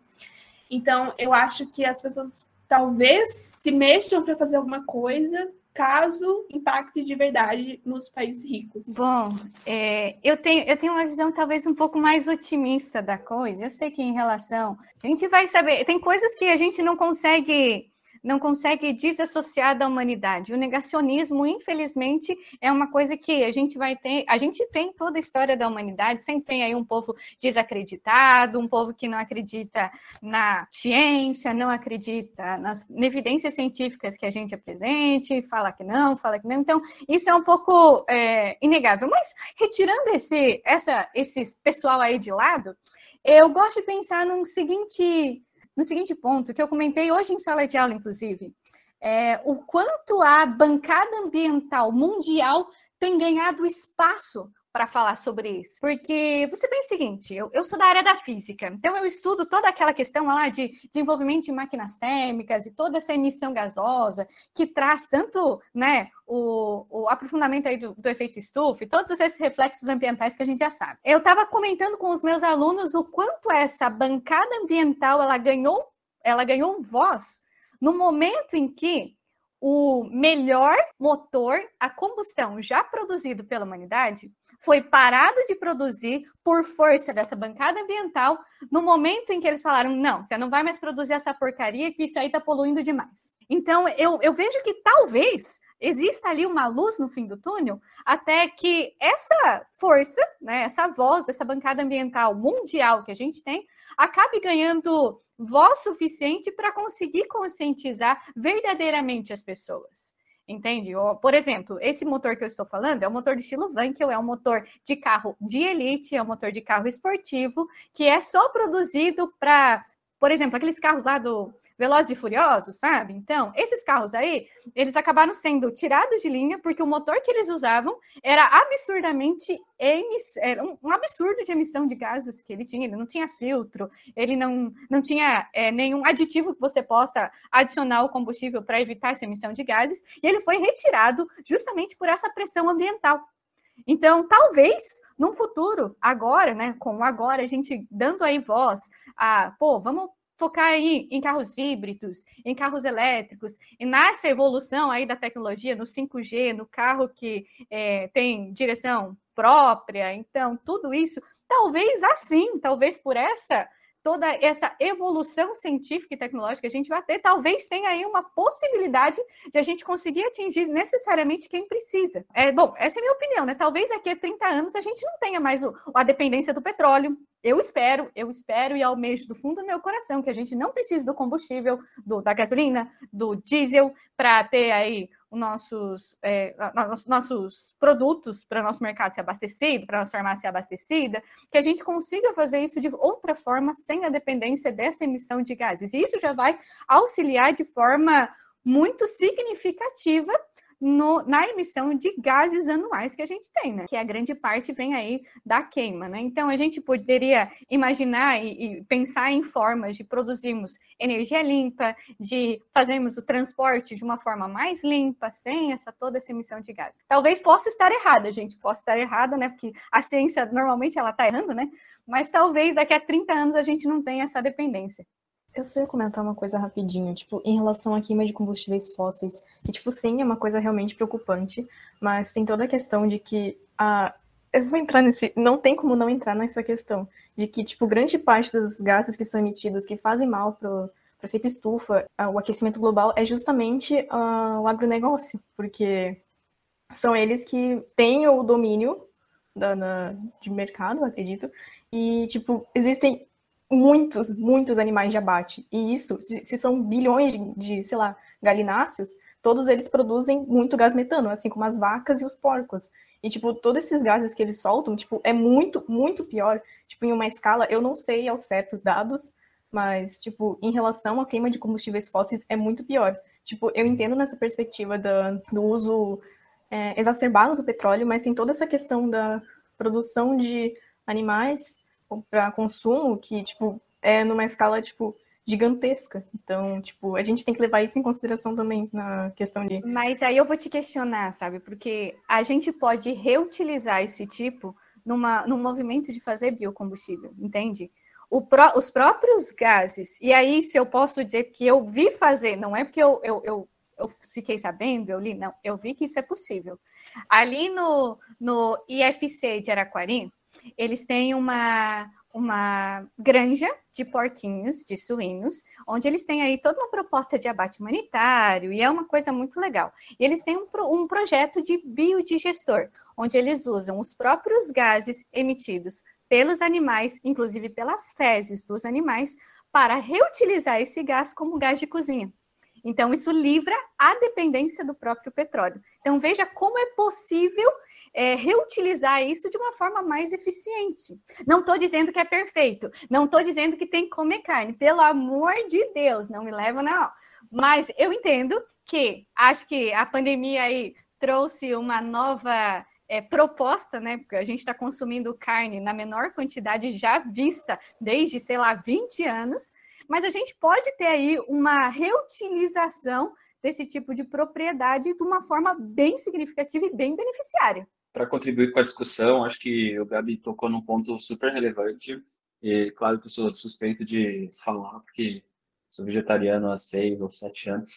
Então, eu acho que as pessoas talvez se mexam para fazer alguma coisa caso impacte de verdade nos países ricos. Bom, é, eu, tenho, eu tenho uma visão talvez um pouco mais otimista da coisa. Eu sei que em relação. A gente vai saber. Tem coisas que a gente não consegue não consegue desassociar da humanidade. O negacionismo, infelizmente, é uma coisa que a gente vai ter, a gente tem toda a história da humanidade, sempre tem aí um povo desacreditado, um povo que não acredita na ciência, não acredita nas evidências científicas que a gente apresente, fala que não, fala que não. Então, isso é um pouco é, inegável. Mas retirando esse, essa, esse pessoal aí de lado, eu gosto de pensar num seguinte no seguinte ponto, que eu comentei hoje em sala de aula, inclusive. É, o quanto a bancada ambiental mundial tem ganhado espaço para falar sobre isso. Porque você pensa o seguinte: eu, eu, sou da área da física, então eu estudo toda aquela questão lá de desenvolvimento de máquinas térmicas e toda essa emissão gasosa que traz tanto né, o, o aprofundamento aí do, do, efeito estufa e todos esses reflexos ambientais que a gente já sabe. Eu estava comentando com os meus alunos o quanto essa bancada ambiental ela ganhou, ela ganhou voz no momento em que o melhor motor a combustão já produzido pela humanidade foi parado de produzir por força dessa bancada ambiental no momento em que eles falaram: não, você não vai mais produzir essa porcaria, que isso aí está poluindo demais. Então, eu, eu vejo que talvez exista ali uma luz no fim do túnel, até que essa força, né, essa voz dessa bancada ambiental mundial que a gente tem, acabe ganhando voz suficiente para conseguir conscientizar verdadeiramente as pessoas. Entende? Por exemplo, esse motor que eu estou falando é um motor de estilo Wankel, é um motor de carro de elite, é um motor de carro esportivo, que é só produzido para por exemplo, aqueles carros lá do Velozes e Furiosos, sabe? Então, esses carros aí, eles acabaram sendo tirados de linha porque o motor que eles usavam era absurdamente emiss... era um absurdo de emissão de gases que ele tinha. Ele não tinha filtro, ele não, não tinha é, nenhum aditivo que você possa adicionar ao combustível para evitar essa emissão de gases. E ele foi retirado justamente por essa pressão ambiental. Então, talvez num futuro, agora, né, com agora, a gente dando aí voz a, pô, vamos focar aí em carros híbridos, em carros elétricos, e nessa evolução aí da tecnologia, no 5G, no carro que é, tem direção própria, então, tudo isso, talvez assim, talvez por essa toda essa evolução científica e tecnológica que a gente vai ter, talvez tenha aí uma possibilidade de a gente conseguir atingir necessariamente quem precisa. É, bom, essa é a minha opinião, né? Talvez daqui a 30 anos a gente não tenha mais o, a dependência do petróleo. Eu espero, eu espero e almejo do fundo do meu coração que a gente não precise do combustível, do, da gasolina, do diesel, para ter aí nossos, é, nossos produtos para nosso mercado ser abastecido, para nossa farmácia ser abastecida, que a gente consiga fazer isso de outra forma, sem a dependência dessa emissão de gases. E isso já vai auxiliar de forma muito significativa no, na emissão de gases anuais que a gente tem, né? Que a grande parte vem aí da queima, né? Então a gente poderia imaginar e, e pensar em formas de produzirmos energia limpa, de fazermos o transporte de uma forma mais limpa, sem essa toda essa emissão de gases. Talvez possa estar errada, gente, possa estar errada, né? Porque a ciência normalmente ela está errando, né? Mas talvez daqui a 30 anos a gente não tenha essa dependência. Eu sei comentar uma coisa rapidinho, tipo, em relação à queima de combustíveis fósseis, que, tipo, sim, é uma coisa realmente preocupante, mas tem toda a questão de que a. Eu vou entrar nesse. Não tem como não entrar nessa questão. De que, tipo, grande parte dos gases que são emitidos que fazem mal para o efeito estufa, o aquecimento global, é justamente uh, o agronegócio, porque são eles que têm o domínio da, na, de mercado, acredito, e, tipo, existem muitos, muitos animais de abate. E isso, se, são bilhões de, de, sei lá, galináceos, todos eles produzem muito gás metano, assim como as vacas e os porcos. E, tipo, todos esses gases que eles soltam, tipo, é muito, muito pior. Tipo, em uma escala, eu não sei ao certo dados, mas, tipo, em relação à queima de combustíveis fósseis, é muito pior. Tipo, eu entendo nessa perspectiva da, do uso é, exacerbado do petróleo, mas tem toda essa questão da produção de animais para consumo que, tipo, é numa escala, tipo, gigantesca. Então, tipo, a gente tem que levar isso em consideração também na questão de. Mas aí eu vou te questionar, sabe? Porque a gente pode reutilizar esse tipo numa, num movimento de fazer biocombustível, entende? Os próprios gases, e aí se eu posso dizer que eu vi fazer, não é porque eu, eu, eu, eu fiquei sabendo, eu li, não, eu vi que isso é possível. Ali no, no IFC de Araquari, eles têm uma, uma granja de porquinhos, de suínos, onde eles têm aí toda uma proposta de abate humanitário, e é uma coisa muito legal. E eles têm um, um projeto de biodigestor, onde eles usam os próprios gases emitidos pelos animais, inclusive pelas fezes dos animais, para reutilizar esse gás como gás de cozinha. Então, isso livra a dependência do próprio petróleo. Então, veja como é possível é, reutilizar isso de uma forma mais eficiente. Não estou dizendo que é perfeito, não estou dizendo que tem que comer carne, pelo amor de Deus, não me leva não. Mas eu entendo que acho que a pandemia aí trouxe uma nova é, proposta, né? Porque a gente está consumindo carne na menor quantidade já vista desde, sei lá, 20 anos, mas a gente pode ter aí uma reutilização desse tipo de propriedade de uma forma bem significativa e bem beneficiária para contribuir com a discussão, acho que o Gabi tocou num ponto super relevante. E claro que eu sou suspeito de falar, porque sou vegetariano há seis ou sete anos.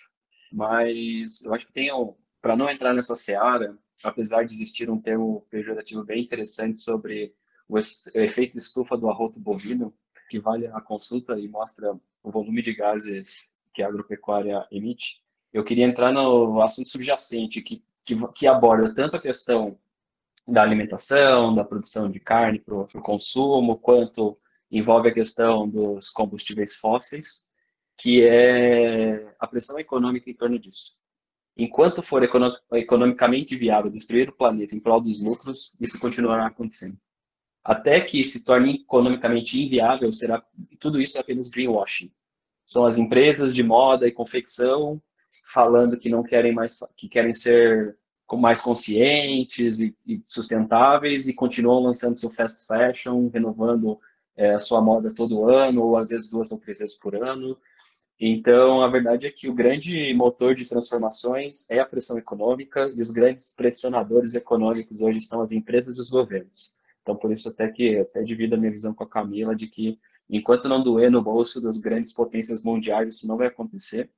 Mas eu acho que tem, para não entrar nessa seara, apesar de existir um termo pejorativo bem interessante sobre o efeito estufa do arroto bovino, que vale a consulta e mostra o volume de gases que a agropecuária emite, eu queria entrar no assunto subjacente, que, que, que aborda tanto a questão da alimentação, da produção de carne para o consumo, quanto envolve a questão dos combustíveis fósseis, que é a pressão econômica em torno disso. Enquanto for economicamente viável destruir o planeta em prol dos lucros, isso continuará acontecendo. Até que se torne economicamente inviável, será tudo isso é apenas greenwashing. São as empresas de moda e confecção falando que não querem mais, que querem ser mais conscientes e, e, sustentáveis e continuam lançando seu fast fashion, renovando é, sua moda todo ano, ou às vezes duas ou três vezes por ano. Então, a verdade é que o grande motor de transformações é a pressão econômica e os grandes pressionadores econômicos hoje são as empresas e os governos. Então, por isso até que até divido a minha visão com a Camila de que enquanto não doer no bolso das grandes potências mundiais, isso não vai acontecer.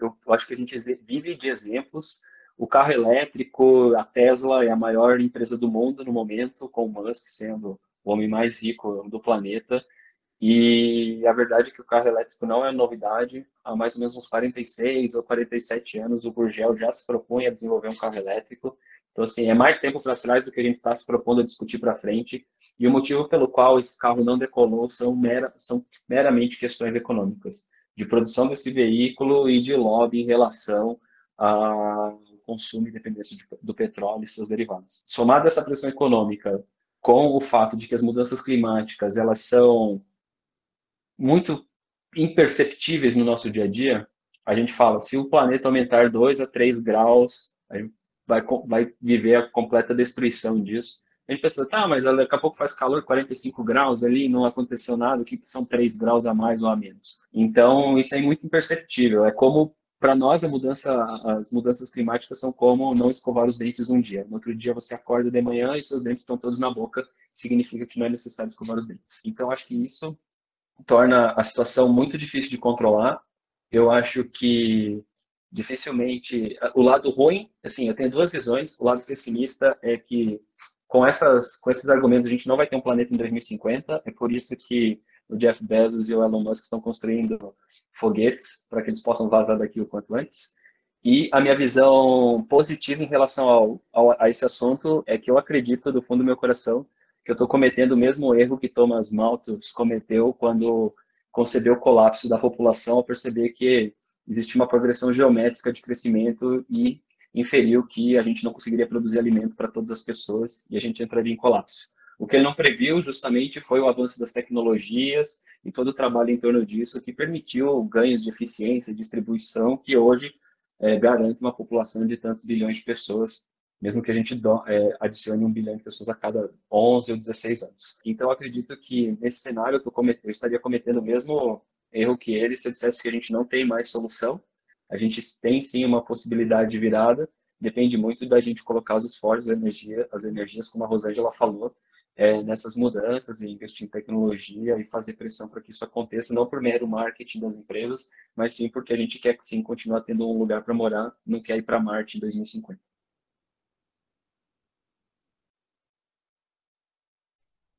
Eu, eu acho que a gente vive de exemplos o carro elétrico, a Tesla é a maior empresa do mundo no momento, com o Musk sendo o homem mais rico do planeta. E a verdade é que o carro elétrico não é novidade. Há mais ou menos uns 46 ou 47 anos, o Gurgel já se propõe a desenvolver um carro elétrico. Então, assim, é mais tempo para trás do que a gente está se propondo a discutir para frente. E o motivo pelo qual esse carro não decolou são, mera, são meramente questões econômicas, de produção desse veículo e de lobby em relação a consumo e dependência de, do petróleo e seus derivados. Somado essa pressão econômica com o fato de que as mudanças climáticas elas são muito imperceptíveis no nosso dia a dia, a gente fala, se o planeta aumentar 2 a 3 graus Aí vai, vai viver a completa destruição disso. A gente pensa, tá, mas daqui a pouco faz calor 45 graus ali, não aconteceu nada, o que, que são 3 graus a mais ou a menos? Então, isso é muito imperceptível. É como, para nós, mudança, as mudanças climáticas são como não escovar os dentes um dia. No outro dia você acorda de manhã e seus dentes estão todos na boca, significa que não é necessário escovar os dentes. Então, acho que isso torna a situação muito difícil de controlar. Eu acho que dificilmente o lado ruim, assim, eu tenho duas visões. O lado pessimista é que com, essas, com esses argumentos, a gente não vai ter um planeta em 2050. É por isso que o Jeff Bezos e o Elon Musk estão construindo foguetes para que eles possam vazar daqui o quanto antes. E a minha visão positiva em relação ao, ao, a esse assunto é que eu acredito do fundo do meu coração que eu estou cometendo o mesmo erro que Thomas Malthus cometeu quando concebeu o colapso da população ao perceber que existe uma progressão geométrica de crescimento e inferiu que a gente não conseguiria produzir alimento para todas as pessoas e a gente entraria em colapso. O que ele não previu justamente foi o avanço das tecnologias e todo o trabalho em torno disso que permitiu ganhos de eficiência e distribuição que hoje é, garante uma população de tantos bilhões de pessoas, mesmo que a gente do, é, adicione um bilhão de pessoas a cada 11 ou 16 anos. Então, acredito que nesse cenário eu, comet eu estaria cometendo o mesmo erro que ele se eu dissesse que a gente não tem mais solução a gente tem sim uma possibilidade de virada, depende muito da gente colocar os esforços, energia, as energias, como a Rosângela falou, é, nessas mudanças e investir em tecnologia e fazer pressão para que isso aconteça, não por mero marketing das empresas, mas sim porque a gente quer sim continuar tendo um lugar para morar, não quer ir para Marte em 2050.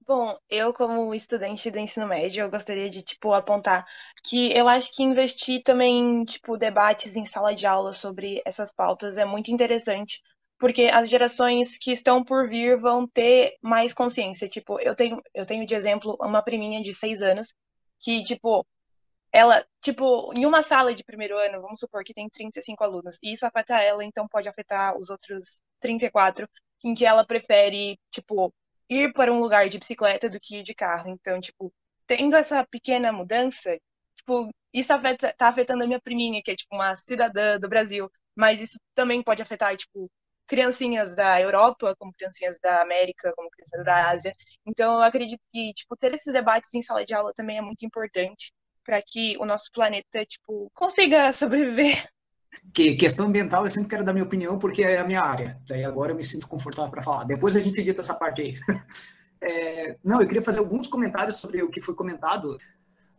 Bom, eu como estudante do ensino médio, eu gostaria de, tipo, apontar que eu acho que investir também em, tipo, debates em sala de aula sobre essas pautas é muito interessante, porque as gerações que estão por vir vão ter mais consciência. Tipo, eu tenho, eu tenho de exemplo uma priminha de seis anos que, tipo, ela, tipo, em uma sala de primeiro ano, vamos supor que tem 35 alunos, e isso afeta ela, então pode afetar os outros 34, em que ela prefere, tipo, ir para um lugar de bicicleta do que ir de carro. Então, tipo, tendo essa pequena mudança, tipo, isso afeta, tá afetando a minha priminha, que é, tipo, uma cidadã do Brasil, mas isso também pode afetar, tipo, criancinhas da Europa, como criancinhas da América, como crianças da Ásia. Então, eu acredito que, tipo, ter esses debates em sala de aula também é muito importante para que o nosso planeta, tipo, consiga sobreviver que questão ambiental eu sempre quero dar minha opinião porque é a minha área. Daí agora eu me sinto confortável para falar. Depois a gente edita essa parte aí. É, não, eu queria fazer alguns comentários sobre o que foi comentado.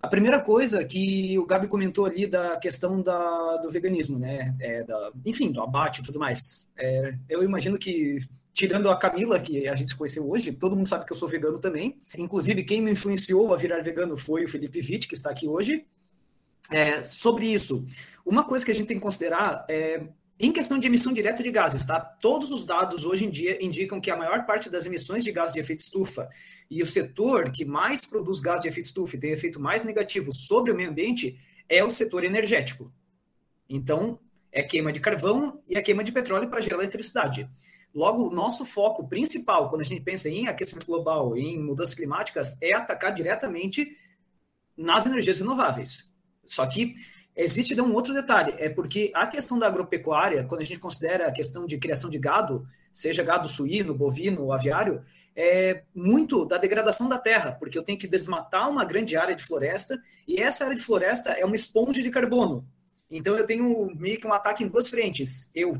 A primeira coisa que o Gabi comentou ali da questão da, do veganismo, né? É, da, enfim, do abate e tudo mais. É, eu imagino que, tirando a Camila, que a gente se conheceu hoje, todo mundo sabe que eu sou vegano também. Inclusive, quem me influenciou a virar vegano foi o Felipe Witt, que está aqui hoje. É, sobre isso, uma coisa que a gente tem que considerar é, em questão de emissão direta de gases, tá? Todos os dados hoje em dia indicam que a maior parte das emissões de gases de efeito estufa e o setor que mais produz gases de efeito estufa e tem efeito mais negativo sobre o meio ambiente é o setor energético. Então, é queima de carvão e a queima de petróleo para gerar eletricidade. Logo, o nosso foco principal, quando a gente pensa em aquecimento global, em mudanças climáticas, é atacar diretamente nas energias renováveis. Só que Existe um outro detalhe, é porque a questão da agropecuária, quando a gente considera a questão de criação de gado, seja gado suíno, bovino aviário, é muito da degradação da terra, porque eu tenho que desmatar uma grande área de floresta, e essa área de floresta é uma esponja de carbono. Então eu tenho meio que um ataque em duas frentes. Eu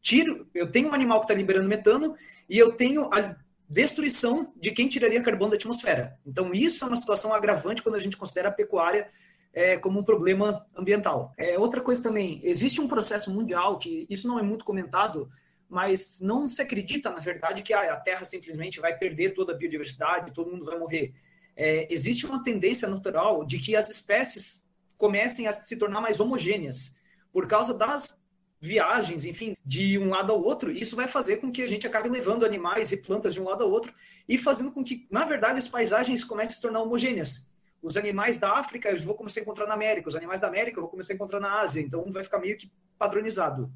tiro, eu tenho um animal que está liberando metano, e eu tenho a destruição de quem tiraria carbono da atmosfera. Então isso é uma situação agravante quando a gente considera a pecuária é, como um problema ambiental. É, outra coisa também, existe um processo mundial que isso não é muito comentado, mas não se acredita, na verdade, que a Terra simplesmente vai perder toda a biodiversidade, todo mundo vai morrer. É, existe uma tendência natural de que as espécies comecem a se tornar mais homogêneas por causa das viagens, enfim, de um lado ao outro, isso vai fazer com que a gente acabe levando animais e plantas de um lado ao outro e fazendo com que, na verdade, as paisagens comecem a se tornar homogêneas. Os animais da África eu vou começar a encontrar na América, os animais da América eu vou começar a encontrar na Ásia, então vai ficar meio que padronizado.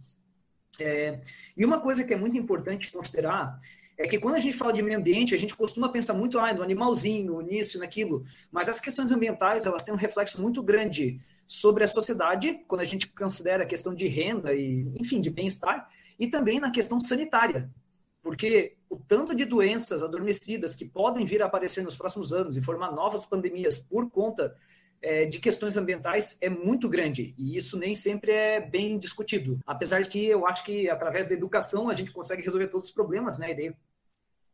É, e uma coisa que é muito importante considerar é que quando a gente fala de meio ambiente, a gente costuma pensar muito ah, no animalzinho, nisso, naquilo, mas as questões ambientais elas têm um reflexo muito grande sobre a sociedade, quando a gente considera a questão de renda e, enfim, de bem-estar, e também na questão sanitária, porque o tanto de doenças adormecidas que podem vir a aparecer nos próximos anos e formar novas pandemias por conta é, de questões ambientais é muito grande e isso nem sempre é bem discutido. Apesar de que eu acho que através da educação a gente consegue resolver todos os problemas, né? E daí,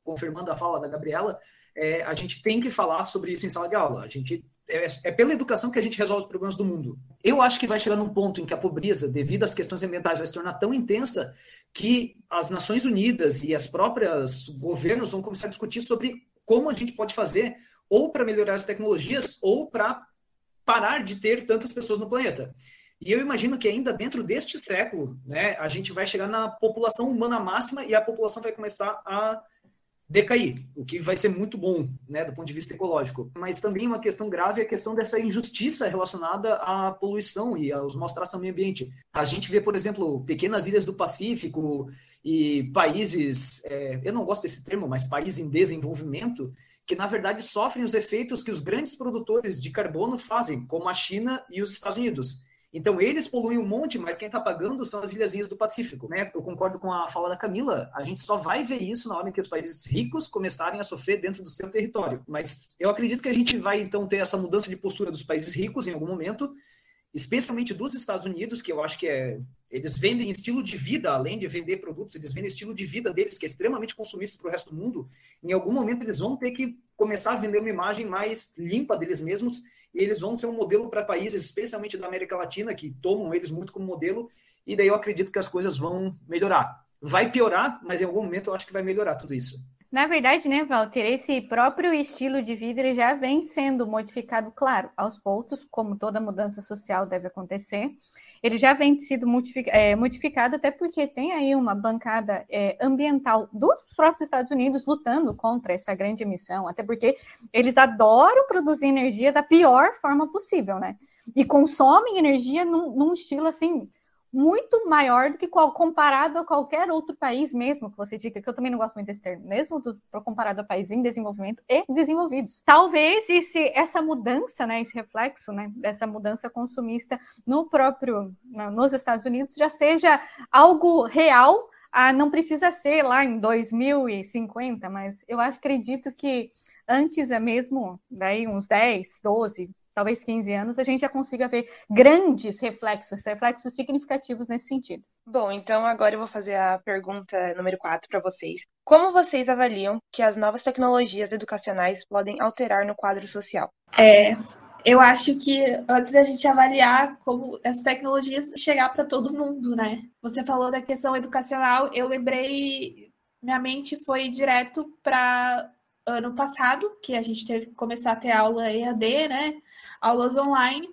confirmando a fala da Gabriela, é, a gente tem que falar sobre isso em sala de aula. A gente é, é, pela educação que a gente resolve os problemas do mundo. Eu acho que vai chegar num ponto em que a pobreza, devido às questões ambientais, vai se tornar tão intensa que as Nações Unidas e as próprias governos vão começar a discutir sobre como a gente pode fazer ou para melhorar as tecnologias ou para parar de ter tantas pessoas no planeta. E eu imagino que ainda dentro deste século, né, a gente vai chegar na população humana máxima e a população vai começar a decair, o que vai ser muito bom, né, do ponto de vista ecológico. Mas também uma questão grave é a questão dessa injustiça relacionada à poluição e aos maus tratos ao meio ambiente. A gente vê, por exemplo, pequenas ilhas do Pacífico e países, é, eu não gosto desse termo, mas países em desenvolvimento, que na verdade sofrem os efeitos que os grandes produtores de carbono fazem, como a China e os Estados Unidos. Então, eles poluem um monte, mas quem está pagando são as ilhazinhas do Pacífico. Né? Eu concordo com a fala da Camila. A gente só vai ver isso na hora em que os países ricos começarem a sofrer dentro do seu território. Mas eu acredito que a gente vai, então, ter essa mudança de postura dos países ricos em algum momento, especialmente dos Estados Unidos, que eu acho que é. Eles vendem estilo de vida, além de vender produtos, eles vendem estilo de vida deles, que é extremamente consumista para o resto do mundo. Em algum momento, eles vão ter que começar a vender uma imagem mais limpa deles mesmos e eles vão ser um modelo para países, especialmente da América Latina, que tomam eles muito como modelo, e daí eu acredito que as coisas vão melhorar. Vai piorar, mas em algum momento eu acho que vai melhorar tudo isso. Na verdade, né, Walter, esse próprio estilo de vida ele já vem sendo modificado, claro, aos poucos, como toda mudança social deve acontecer ele já vem sido é, modificado, até porque tem aí uma bancada é, ambiental dos próprios Estados Unidos lutando contra essa grande emissão, até porque eles adoram produzir energia da pior forma possível, né? E consomem energia num, num estilo assim muito maior do que qual, comparado a qualquer outro país mesmo que você diga, que eu também não gosto muito desse termo, mesmo do, comparado a países em desenvolvimento e desenvolvidos. Talvez esse, essa mudança, né, esse reflexo, né, dessa mudança consumista no próprio, nos Estados Unidos já seja algo real, ah, não precisa ser lá em 2050, mas eu acredito que antes é mesmo, daí uns 10, 12, talvez 15 anos, a gente já consiga ver grandes reflexos, reflexos significativos nesse sentido. Bom, então agora eu vou fazer a pergunta número 4 para vocês. Como vocês avaliam que as novas tecnologias educacionais podem alterar no quadro social? É, eu acho que antes da gente avaliar como essas tecnologias chegar para todo mundo, né? Você falou da questão educacional, eu lembrei, minha mente foi direto para ano passado, que a gente teve que começar a ter aula EAD, né? Aulas online,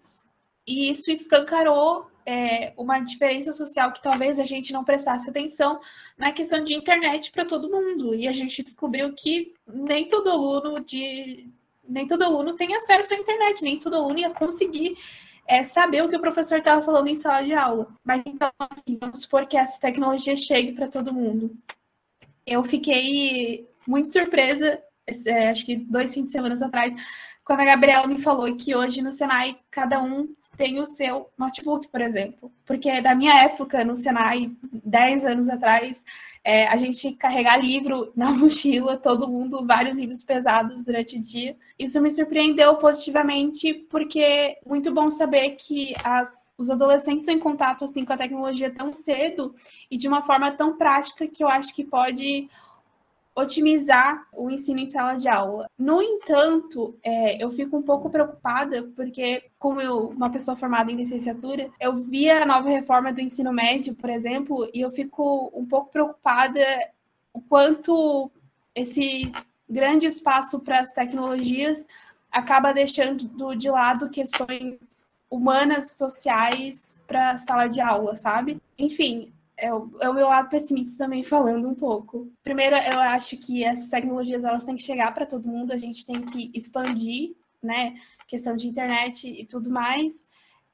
e isso escancarou é, uma diferença social que talvez a gente não prestasse atenção na questão de internet para todo mundo. E a gente descobriu que nem todo aluno de nem todo aluno tem acesso à internet, nem todo aluno ia conseguir é, saber o que o professor estava falando em sala de aula. Mas então, assim, vamos supor que essa tecnologia chegue para todo mundo. Eu fiquei muito surpresa, é, acho que dois fins de semana atrás, quando a Gabriela me falou que hoje no Senai cada um tem o seu notebook, por exemplo. Porque da minha época no Senai, 10 anos atrás, é, a gente carregar livro na mochila, todo mundo, vários livros pesados durante o dia. Isso me surpreendeu positivamente, porque é muito bom saber que as, os adolescentes estão em contato assim, com a tecnologia tão cedo e de uma forma tão prática que eu acho que pode otimizar o ensino em sala de aula. No entanto, é, eu fico um pouco preocupada porque, como eu, uma pessoa formada em licenciatura, eu vi a nova reforma do ensino médio, por exemplo, e eu fico um pouco preocupada o quanto esse grande espaço para as tecnologias acaba deixando de lado questões humanas, sociais para a sala de aula, sabe? Enfim, é o, é o meu lado pessimista também falando um pouco. Primeiro, eu acho que essas tecnologias elas têm que chegar para todo mundo, a gente tem que expandir, né, questão de internet e tudo mais.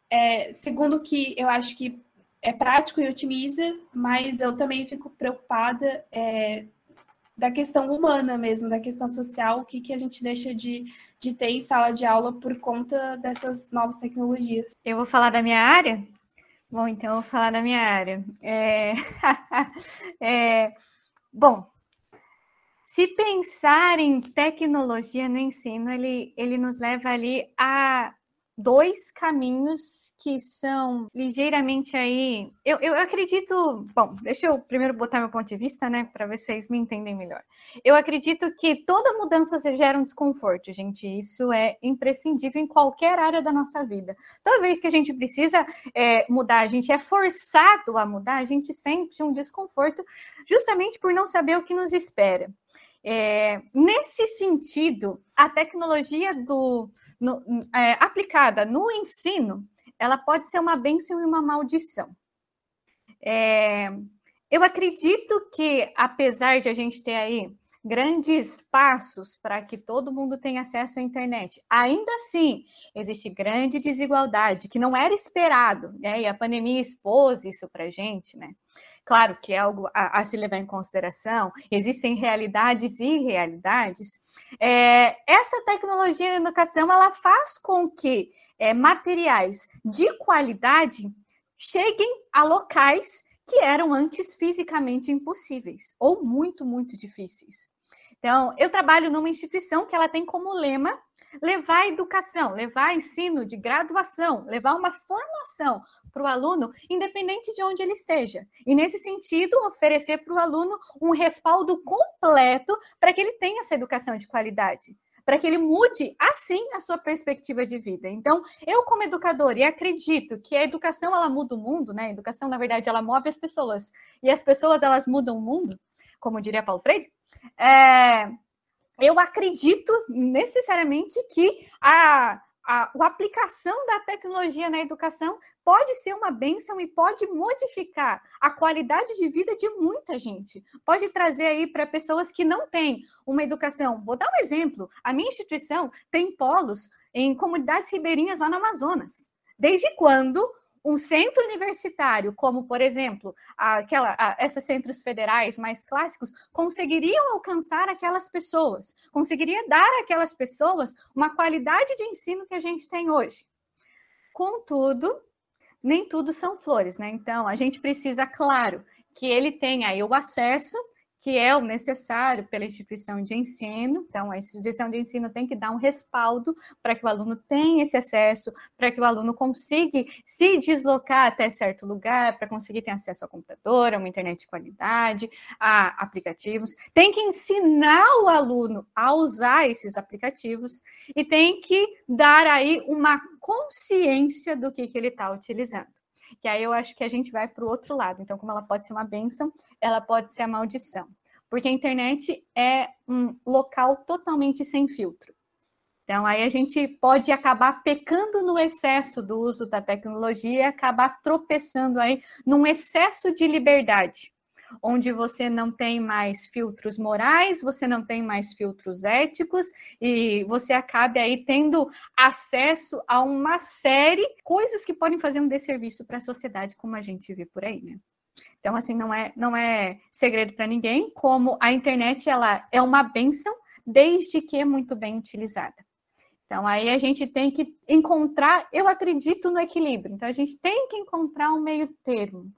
É, segundo, que eu acho que é prático e otimiza, mas eu também fico preocupada é, da questão humana mesmo, da questão social, o que, que a gente deixa de, de ter em sala de aula por conta dessas novas tecnologias. Eu vou falar da minha área? Bom, então eu vou falar da minha área. É... é... Bom, se pensar em tecnologia no ensino, ele, ele nos leva ali a dois caminhos que são ligeiramente aí. Eu, eu acredito. Bom, deixa eu primeiro botar meu ponto de vista, né, para vocês me entendem melhor. Eu acredito que toda mudança gera um desconforto, gente. Isso é imprescindível em qualquer área da nossa vida. Toda vez que a gente precisa é, mudar, a gente é forçado a mudar, a gente sente um desconforto, justamente por não saber o que nos espera. É, nesse sentido, a tecnologia do no, é, aplicada no ensino, ela pode ser uma bênção e uma maldição. É, eu acredito que, apesar de a gente ter aí grandes passos para que todo mundo tenha acesso à internet, ainda assim existe grande desigualdade que não era esperado, né? E a pandemia expôs isso para gente, né? Claro que é algo a, a, se levar em consideração, existem realidades e irrealidades. É, essa tecnologia na educação ela faz com que é, materiais de qualidade cheguem a locais que eram antes fisicamente impossíveis ou muito, muito difíceis. Então, eu trabalho numa instituição que ela tem como lema levar educação, levar ensino de graduação, levar uma formação para o aluno, independente de onde ele esteja. E, nesse sentido, oferecer para o aluno um respaldo completo para que ele tenha essa educação de qualidade para que ele mude assim a sua perspectiva de vida. Então, eu como educadora e acredito que a educação ela muda o mundo, né? A educação na verdade ela move as pessoas e as pessoas elas mudam o mundo, como diria Paulo Freire. É, eu acredito necessariamente que a, a, a, aplicação da tecnologia na educação pode ser uma benção e pode modificar a qualidade de vida de muita gente. Pode trazer aí para pessoas que não têm uma educação. Vou dar um exemplo. A minha instituição tem polos em comunidades ribeirinhas lá no Amazonas. Desde quando um centro universitário, como por exemplo, aquela, esses centros federais mais clássicos, conseguiriam alcançar aquelas pessoas, conseguiria dar àquelas pessoas uma qualidade de ensino que a gente tem hoje. Contudo, nem tudo são flores, né? Então, a gente precisa, claro, que ele tenha aí o acesso que é o necessário pela instituição de ensino. Então, a instituição de ensino tem que dar um respaldo para que o aluno tenha esse acesso, para que o aluno consiga se deslocar até certo lugar, para conseguir ter acesso a computador, a uma internet de qualidade, a aplicativos. Tem que ensinar o aluno a usar esses aplicativos e tem que dar aí uma consciência do que, que ele está utilizando que aí eu acho que a gente vai para o outro lado. Então, como ela pode ser uma bênção, ela pode ser a maldição. Porque a internet é um local totalmente sem filtro. Então, aí a gente pode acabar pecando no excesso do uso da tecnologia e acabar tropeçando aí num excesso de liberdade onde você não tem mais filtros morais, você não tem mais filtros éticos e você acabe aí tendo acesso a uma série de coisas que podem fazer um desserviço para a sociedade, como a gente vê por aí, né? Então, assim, não é, não é segredo para ninguém como a internet ela é uma benção desde que é muito bem utilizada. Então, aí a gente tem que encontrar, eu acredito no equilíbrio, então a gente tem que encontrar um meio termo,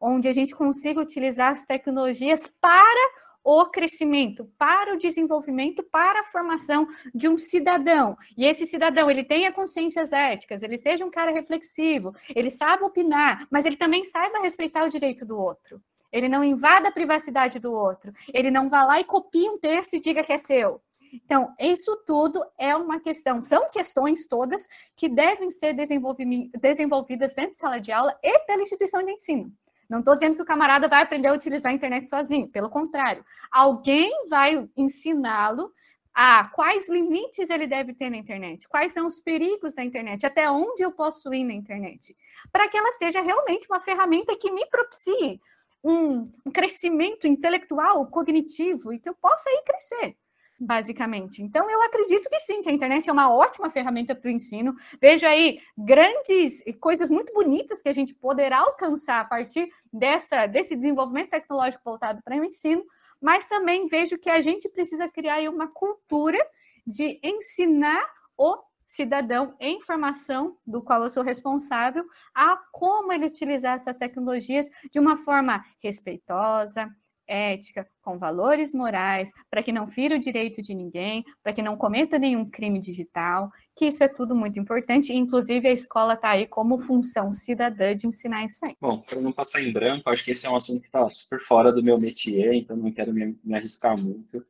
onde a gente consiga utilizar as tecnologias para o crescimento, para o desenvolvimento, para a formação de um cidadão. E esse cidadão, ele tenha consciências éticas, ele seja um cara reflexivo, ele saiba opinar, mas ele também saiba respeitar o direito do outro. Ele não invada a privacidade do outro. Ele não vá lá e copie um texto e diga que é seu. Então, isso tudo é uma questão, são questões todas que devem ser desenvolvidas dentro de sala de aula e pela instituição de ensino. Não estou dizendo que o camarada vai aprender a utilizar a internet sozinho, pelo contrário, alguém vai ensiná-lo a quais limites ele deve ter na internet, quais são os perigos da internet, até onde eu posso ir na internet, para que ela seja realmente uma ferramenta que me propicie um, crescimento intelectual, cognitivo e que eu possa ir crescer basicamente. Então, eu acredito que sim, que a internet é uma ótima ferramenta para o ensino. Vejo aí grandes coisas muito bonitas que a gente poderá alcançar a partir dessa, desse desenvolvimento tecnológico voltado para o ensino, mas também vejo que a gente precisa criar uma cultura de ensinar o cidadão em formação, do qual eu sou responsável, a como ele utilizar essas tecnologias de uma forma respeitosa, ética, com valores morais, para que não fira o direito de ninguém, para que não cometa nenhum crime digital, que isso é tudo muito importante, inclusive a escola está aí como função cidadã de ensinar isso aí. Bom, para não passar em branco, acho que esse é um assunto que está super fora do meu métier, então não quero me, me arriscar muito.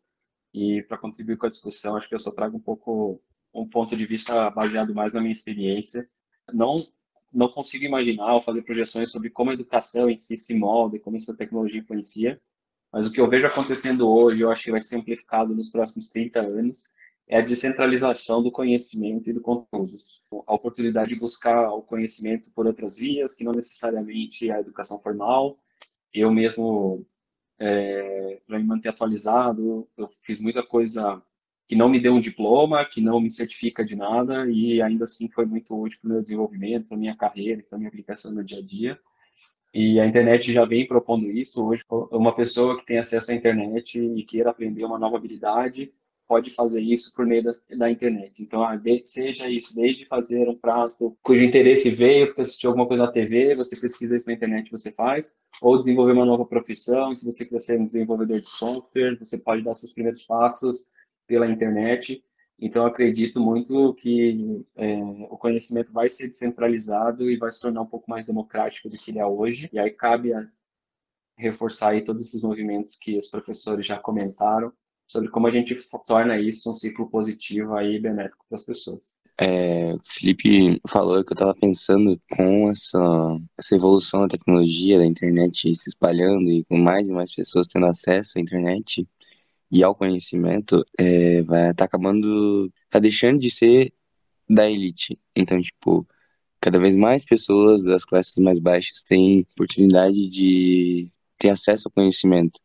E para contribuir com a discussão, acho que eu só trago um pouco um ponto de vista baseado mais na minha experiência. Não não consigo imaginar ou fazer projeções sobre como a educação em si se molda e como essa tecnologia influencia, mas o que eu vejo acontecendo hoje, eu acho que vai ser amplificado nos próximos 30 anos, é a descentralização do conhecimento e do conteúdo. A oportunidade de buscar o conhecimento por outras vias, que não necessariamente a educação formal. Eu mesmo, é, para me manter atualizado, eu fiz muita coisa que não me deu um diploma, que não me certifica de nada, e ainda assim foi muito útil para o meu desenvolvimento, para a minha carreira, para a minha aplicação no dia a dia. E a internet já vem propondo isso. Hoje, uma pessoa que tem acesso à internet e queira aprender uma nova habilidade, pode fazer isso por meio da, da internet. Então, ah, seja isso, desde fazer um prato cujo interesse veio porque assistiu alguma coisa na TV, você pesquisa isso na internet, você faz, ou desenvolver uma nova profissão, se você quiser ser um desenvolvedor de software, você pode dar seus primeiros passos pela internet. Então, acredito muito que é, o conhecimento vai ser descentralizado e vai se tornar um pouco mais democrático do que ele é hoje. E aí cabe reforçar aí todos esses movimentos que os professores já comentaram sobre como a gente torna isso um ciclo positivo aí benéfico para as pessoas. É, o Felipe falou que eu estava pensando com essa, essa evolução da tecnologia, da internet se espalhando e com mais e mais pessoas tendo acesso à internet, e ao conhecimento, é, vai tá acabando, tá deixando de ser da elite. Então, tipo, cada vez mais pessoas das classes mais baixas têm oportunidade de ter acesso ao conhecimento.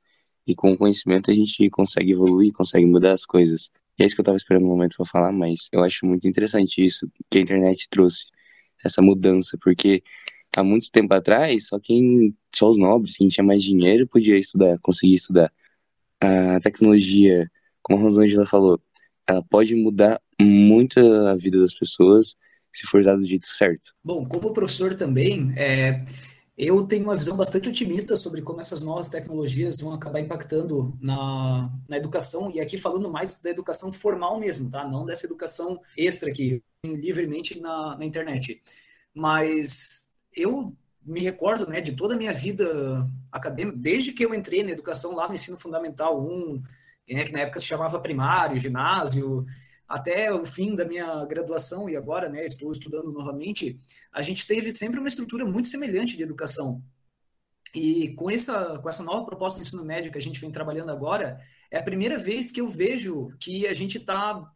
E com o conhecimento a gente consegue evoluir, consegue mudar as coisas. E é isso que eu tava esperando um momento para falar, mas eu acho muito interessante isso que a internet trouxe, essa mudança, porque há muito tempo atrás, só quem, só os nobres, quem tinha mais dinheiro podia estudar, conseguir estudar a tecnologia, como a Rosângela falou, ela pode mudar muito a vida das pessoas se for usada do jeito certo. Bom, como professor também, é, eu tenho uma visão bastante otimista sobre como essas novas tecnologias vão acabar impactando na, na educação, e aqui falando mais da educação formal mesmo, tá? Não dessa educação extra que livremente na, na internet. Mas eu me recordo né, de toda a minha vida acadêmica, desde que eu entrei na educação lá no ensino fundamental 1, né, que na época se chamava primário, ginásio, até o fim da minha graduação e agora né, estou estudando novamente, a gente teve sempre uma estrutura muito semelhante de educação. E com essa, com essa nova proposta de ensino médio que a gente vem trabalhando agora, é a primeira vez que eu vejo que a gente está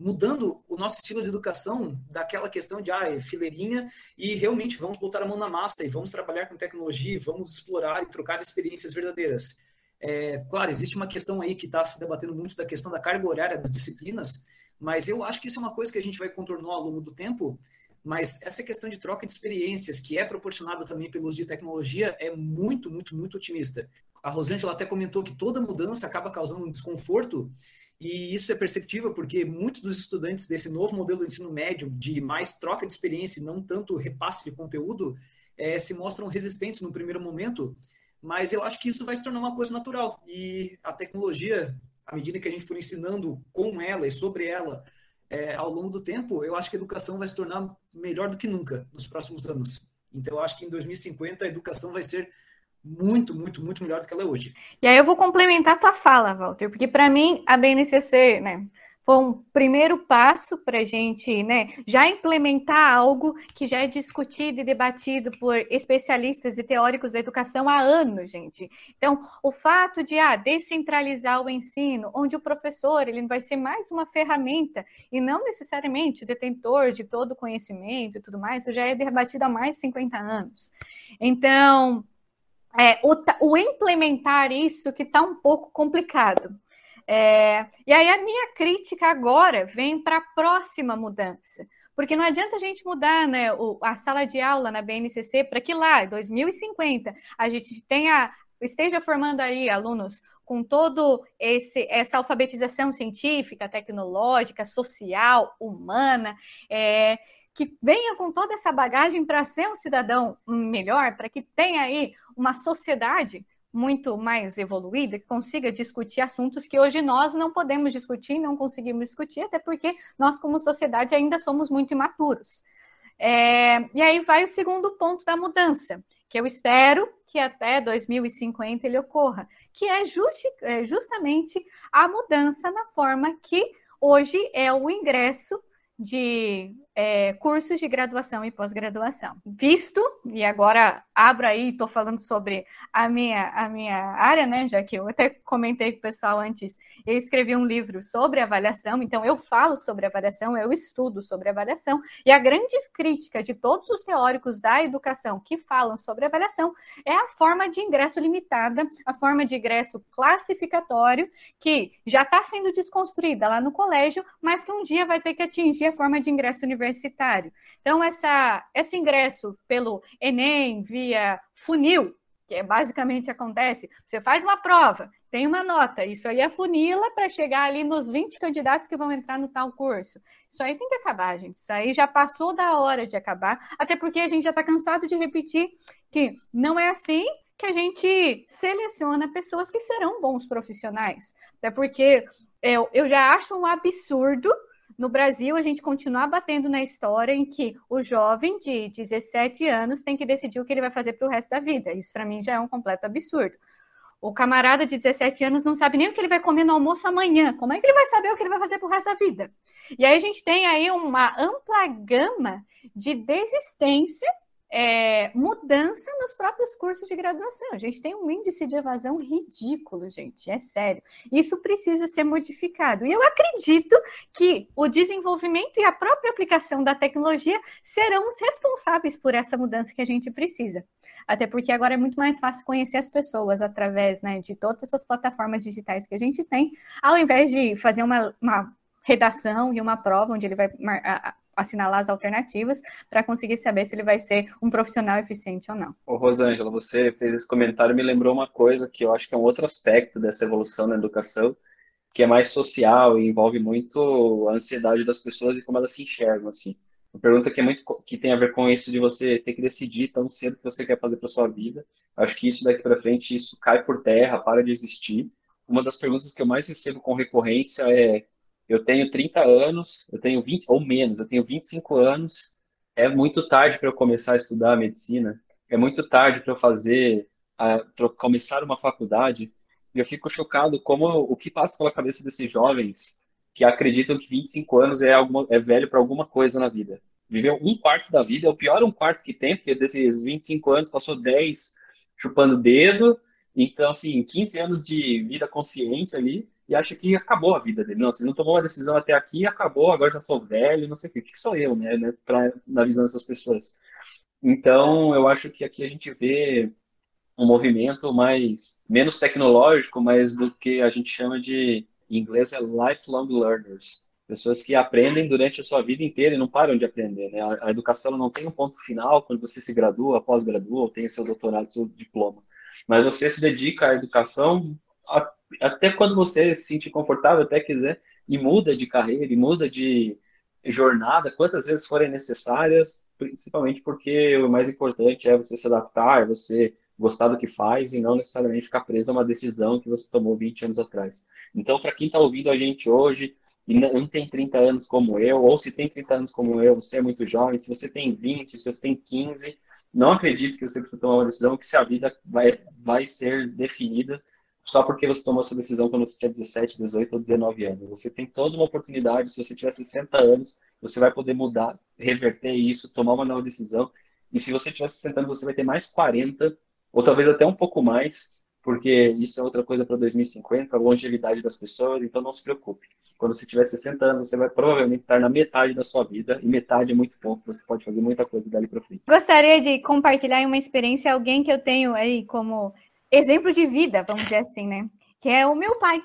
mudando o nosso estilo de educação daquela questão de ah, fileirinha e realmente vamos botar a mão na massa e vamos trabalhar com tecnologia, vamos explorar e trocar experiências verdadeiras. É, claro, existe uma questão aí que está se debatendo muito da questão da carga horária das disciplinas, mas eu acho que isso é uma coisa que a gente vai contornar ao longo do tempo. Mas essa questão de troca de experiências, que é proporcionada também pelo uso de tecnologia, é muito, muito, muito otimista. A Rosângela até comentou que toda mudança acaba causando um desconforto, e isso é perceptível porque muitos dos estudantes desse novo modelo de ensino médio, de mais troca de experiência e não tanto repasse de conteúdo, é, se mostram resistentes no primeiro momento, mas eu acho que isso vai se tornar uma coisa natural. E a tecnologia, à medida que a gente for ensinando com ela e sobre ela é, ao longo do tempo, eu acho que a educação vai se tornar melhor do que nunca nos próximos anos. Então, eu acho que em 2050 a educação vai ser muito, muito, muito melhor do que ela é hoje. E aí eu vou complementar a tua fala, Walter, porque para mim a BNCC, né, foi um primeiro passo para a gente, né, já implementar algo que já é discutido e debatido por especialistas e teóricos da educação há anos, gente. Então, o fato de ah, descentralizar o ensino, onde o professor ele vai ser mais uma ferramenta e não necessariamente o detentor de todo o conhecimento e tudo mais, isso já é debatido há mais de 50 anos. Então, é, o, o, implementar isso que está um pouco complicado. É, e aí a minha crítica agora vem para a próxima mudança. Porque não adianta a gente mudar né, o, a sala de aula na BNCC para que lá, em 2050, a gente tenha esteja formando aí alunos com todo essa alfabetização científica, tecnológica, social, humana, é, que venha com toda essa bagagem para ser um cidadão melhor, para que tenha aí uma sociedade muito mais evoluída, que consiga discutir assuntos que hoje nós não podemos discutir, não conseguimos discutir, até porque nós, como sociedade, ainda somos muito imaturos. É, e aí vai o segundo ponto da mudança, que eu espero que até 2050 ele ocorra, que é, justi, é justamente a mudança na forma que hoje é o ingresso de é, cursos de graduação e pós-graduação. Visto, e agora abro aí, estou falando sobre a minha, a minha área, né? Já que eu até comentei com o pessoal antes, eu escrevi um livro sobre avaliação, então eu falo sobre avaliação, eu estudo sobre avaliação, e a grande crítica de todos os teóricos da educação que falam sobre avaliação é a forma de ingresso limitada, a forma de ingresso classificatório, que já está sendo desconstruída lá no colégio, mas que um dia vai ter que atingir a forma de ingresso universitário. Então, essa, esse ingresso pelo Enem, via funil, que é basicamente acontece, você faz uma prova, tem uma nota, isso aí é funila para chegar ali nos 20 candidatos que vão entrar no tal curso. Isso aí tem que acabar, gente. Isso aí já passou da hora de acabar, até porque a gente já está cansado de repetir que não é assim que a gente seleciona pessoas que serão bons profissionais. Até porque eu, eu já acho um absurdo no Brasil, a gente continuar batendo na história em que o jovem de 17 anos tem que decidir o que ele vai fazer para o resto da vida. Isso, para mim, já é um completo absurdo. O camarada de 17 anos não sabe nem o que ele vai comer no almoço amanhã. Como é que ele vai saber o que ele vai fazer para o resto da vida? E aí a gente tem aí uma ampla gama de desistência é, mudança nos próprios cursos de graduação. A gente tem um índice de evasão ridículo, gente, é sério. Isso precisa ser modificado. E eu acredito que o desenvolvimento e a própria aplicação da tecnologia serão os responsáveis por essa mudança que a gente precisa. Até porque agora é muito mais fácil conhecer as pessoas através né, de todas essas plataformas digitais que a gente tem, ao invés de fazer uma, uma redação e uma prova onde ele vai assinalar as alternativas para conseguir saber se ele vai ser um profissional eficiente ou não. Ô, Rosângela, você fez esse comentário me lembrou uma coisa que eu acho que é um outro aspecto dessa evolução na educação, que é mais social e envolve muito a ansiedade das pessoas e como elas se enxergam, assim. Uma pergunta que é muito que tem a ver com isso de você ter que decidir tão cedo o que você quer fazer para sua vida. Acho que isso daqui para frente isso cai por terra, para de existir. Uma das perguntas que eu mais recebo com recorrência é eu tenho 30 anos, eu tenho 20 ou menos, eu tenho 25 anos. É muito tarde para eu começar a estudar medicina. É muito tarde para eu fazer, para começar uma faculdade. E eu fico chocado como o que passa pela cabeça desses jovens que acreditam que 25 anos é, alguma, é velho para alguma coisa na vida. Viveu um quarto da vida, é o pior um quarto que tem, porque desses 25 anos passou 10 chupando dedo. Então, assim, 15 anos de vida consciente ali e acha que acabou a vida dele. Não, você não tomou uma decisão até aqui, acabou, agora já sou velho, não sei o quê. O que sou eu, né, né pra, na visão dessas pessoas? Então, eu acho que aqui a gente vê um movimento mais, menos tecnológico, mas do que a gente chama de, em inglês, é lifelong learners. Pessoas que aprendem durante a sua vida inteira e não param de aprender. Né? A, educação não tem um ponto final quando você se gradua, pós-gradua, ou tem o seu doutorado, seu diploma. Mas você se dedica à educação até quando você se sentir confortável, até quiser, e muda de carreira, e muda de jornada, quantas vezes forem necessárias, principalmente porque o mais importante é você se adaptar, é você gostar do que faz e não necessariamente ficar preso a uma decisão que você tomou 20 anos atrás. Então, para quem está ouvindo a gente hoje e não tem 30 anos como eu, ou se tem 30 anos como eu, você é muito jovem, se você tem 20, se você tem 15, não acredite que você precisa tomar uma decisão, que se a vida vai, vai ser definida só porque você tomou essa decisão quando você tinha 17, 18 ou 19 anos. Você tem toda uma oportunidade, se você tiver 60 anos, você vai poder mudar, reverter isso, tomar uma nova decisão. E se você tiver 60 anos, você vai ter mais 40, ou talvez até um pouco mais, porque isso é outra coisa para 2050, a longevidade das pessoas, então não se preocupe. Quando você tiver 60 anos, você vai provavelmente estar na metade da sua vida, e metade é muito pouco, você pode fazer muita coisa dali para frente. Gostaria de compartilhar uma experiência, alguém que eu tenho aí como exemplo de vida, vamos dizer assim, né? Que é o meu pai.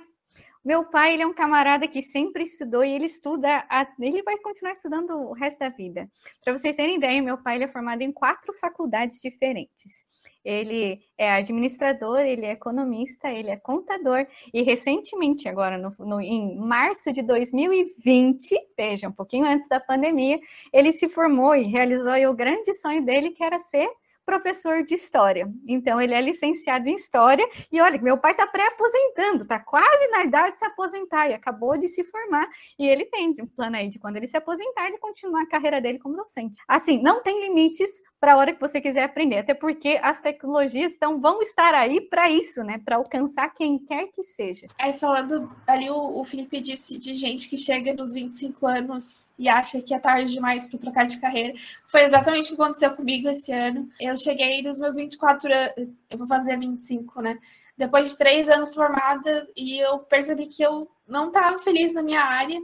Meu pai, ele é um camarada que sempre estudou e ele estuda, a... ele vai continuar estudando o resto da vida. Para vocês terem ideia, meu pai ele é formado em quatro faculdades diferentes. Ele é administrador, ele é economista, ele é contador e recentemente, agora no, no, em março de 2020, veja, um pouquinho antes da pandemia, ele se formou e realizou o grande sonho dele, que era ser professor de história. Então, ele é licenciado em história. E olha, meu pai está pré-aposentando, está quase na idade de se aposentar e acabou de se formar. E ele tem um plano aí de quando ele se aposentar, ele continuar a carreira dele como docente. Assim, não tem limites para a hora que você quiser aprender, até porque as tecnologias então, vão estar aí para isso, né? Para alcançar quem quer que seja. Aí, falando ali, o, o Felipe disse de gente que chega nos 25 anos e acha que é tarde demais para trocar de carreira. Foi exatamente o que aconteceu comigo esse ano. Eu cheguei nos meus 24 anos, eu vou fazer 25, né? Depois de três anos formada, e eu percebi que eu não estava feliz na minha área.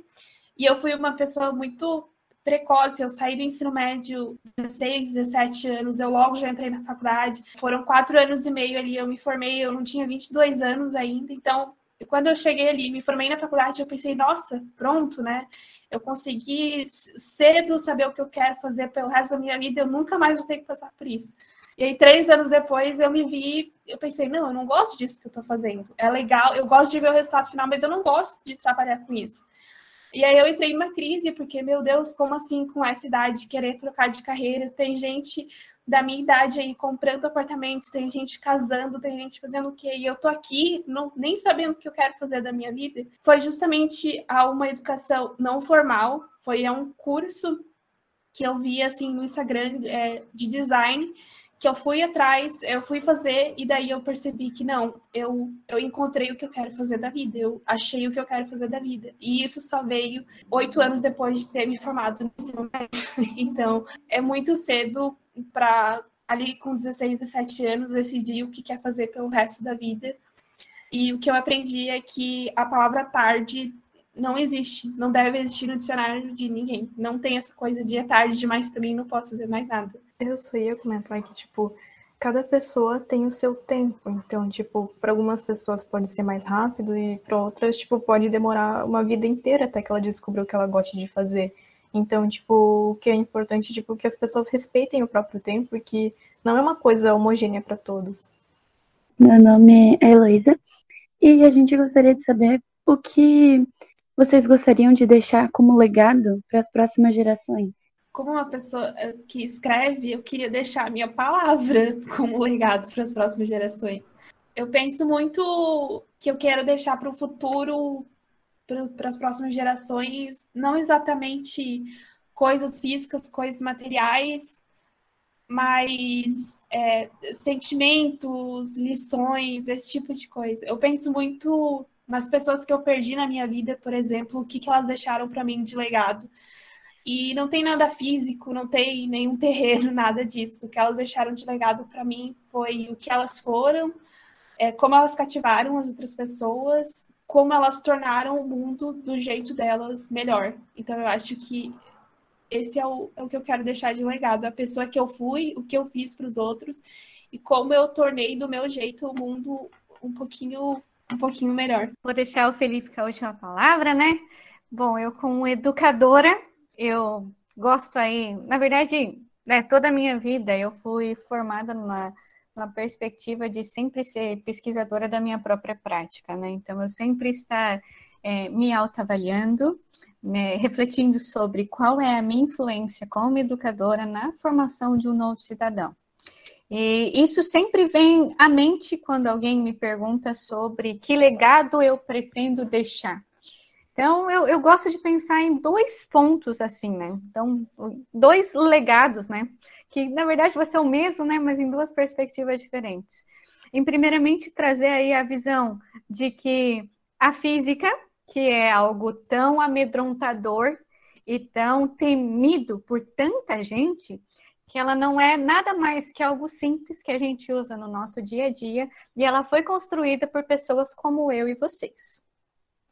E eu fui uma pessoa muito precoce. Eu saí do ensino médio 16, 17 anos, eu logo já entrei na faculdade. Foram quatro anos e meio ali, eu me formei, eu não tinha 22 anos ainda, então quando eu cheguei ali, me formei na faculdade, eu pensei, nossa, pronto, né? Eu consegui cedo saber o que eu quero fazer pelo resto da minha vida, eu nunca mais vou ter que passar por isso. E aí, três anos depois, eu me vi, eu pensei, não, eu não gosto disso que eu tô fazendo. É legal, eu gosto de ver o resultado final, mas eu não gosto de trabalhar com isso. E aí eu entrei numa crise, porque, meu Deus, como assim com essa idade querer trocar de carreira? Tem gente da minha idade aí comprando apartamentos, tem gente casando, tem gente fazendo o quê? E eu tô aqui não, nem sabendo o que eu quero fazer da minha vida. Foi justamente a uma educação não formal, foi a um curso que eu vi assim no Instagram é, de design que eu fui atrás, eu fui fazer e daí eu percebi que não, eu, eu encontrei o que eu quero fazer da vida, eu achei o que eu quero fazer da vida. E isso só veio oito anos depois de ter me formado no ensino médio. Então, é muito cedo para ali com 16, 17 anos decidir o que quer fazer pelo resto da vida. E o que eu aprendi é que a palavra tarde não existe, não deve existir no dicionário de ninguém. Não tem essa coisa de é tarde demais para mim, não posso fazer mais nada. Eu só ia comentar que, tipo, cada pessoa tem o seu tempo. Então, tipo, para algumas pessoas pode ser mais rápido e para outras, tipo, pode demorar uma vida inteira até que ela descubra o que ela gosta de fazer. Então, tipo, o que é importante, tipo, que as pessoas respeitem o próprio tempo e que não é uma coisa homogênea para todos. Meu nome é Heloísa e a gente gostaria de saber o que vocês gostariam de deixar como legado para as próximas gerações como uma pessoa eh, que escreve, eu queria deixar a minha palavra como legado para as próximas gerações. Eu penso muito que eu quero deixar para o futuro, para as próximas gerações, não exatamente coisas físicas, coisas materiais, mas é, sentimentos, lições, esse tipo de coisa. Eu penso muito nas pessoas que eu perdi na minha vida, por exemplo, o que, que elas deixaram para mim de legado. E não tem nada físico, não tem nenhum terreno, nada disso. O que elas deixaram de legado para mim foi o que elas foram, é, como elas cativaram as outras pessoas, como elas tornaram o mundo do jeito delas melhor. Então eu acho que esse é o, é o que eu quero deixar de legado, a pessoa que eu fui, o que eu fiz para os outros e como eu tornei do meu jeito o mundo um pouquinho um pouquinho melhor. Vou deixar o Felipe com a última palavra, né? Bom, eu como educadora eu gosto aí, na verdade, né, toda a minha vida eu fui formada numa, numa perspectiva de sempre ser pesquisadora da minha própria prática, né? Então, eu sempre estar é, me autoavaliando, né, refletindo sobre qual é a minha influência como educadora na formação de um novo cidadão. E isso sempre vem à mente quando alguém me pergunta sobre que legado eu pretendo deixar. Então, eu, eu gosto de pensar em dois pontos, assim, né? Então, dois legados, né? Que, na verdade, vai ser o mesmo, né? Mas em duas perspectivas diferentes. Em, primeiramente, trazer aí a visão de que a física, que é algo tão amedrontador e tão temido por tanta gente, que ela não é nada mais que algo simples que a gente usa no nosso dia a dia e ela foi construída por pessoas como eu e vocês.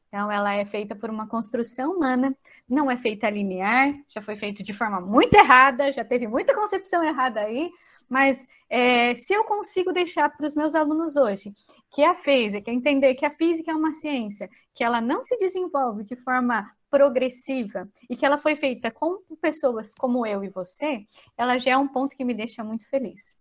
Então, ela é feita por uma construção humana, não é feita linear, já foi feito de forma muito errada, já teve muita concepção errada aí, Mas é, se eu consigo deixar para os meus alunos hoje que a física, entender que a física é uma ciência, que ela não se desenvolve de forma progressiva e que ela foi feita com pessoas como eu e você, ela já é um ponto que me deixa muito feliz.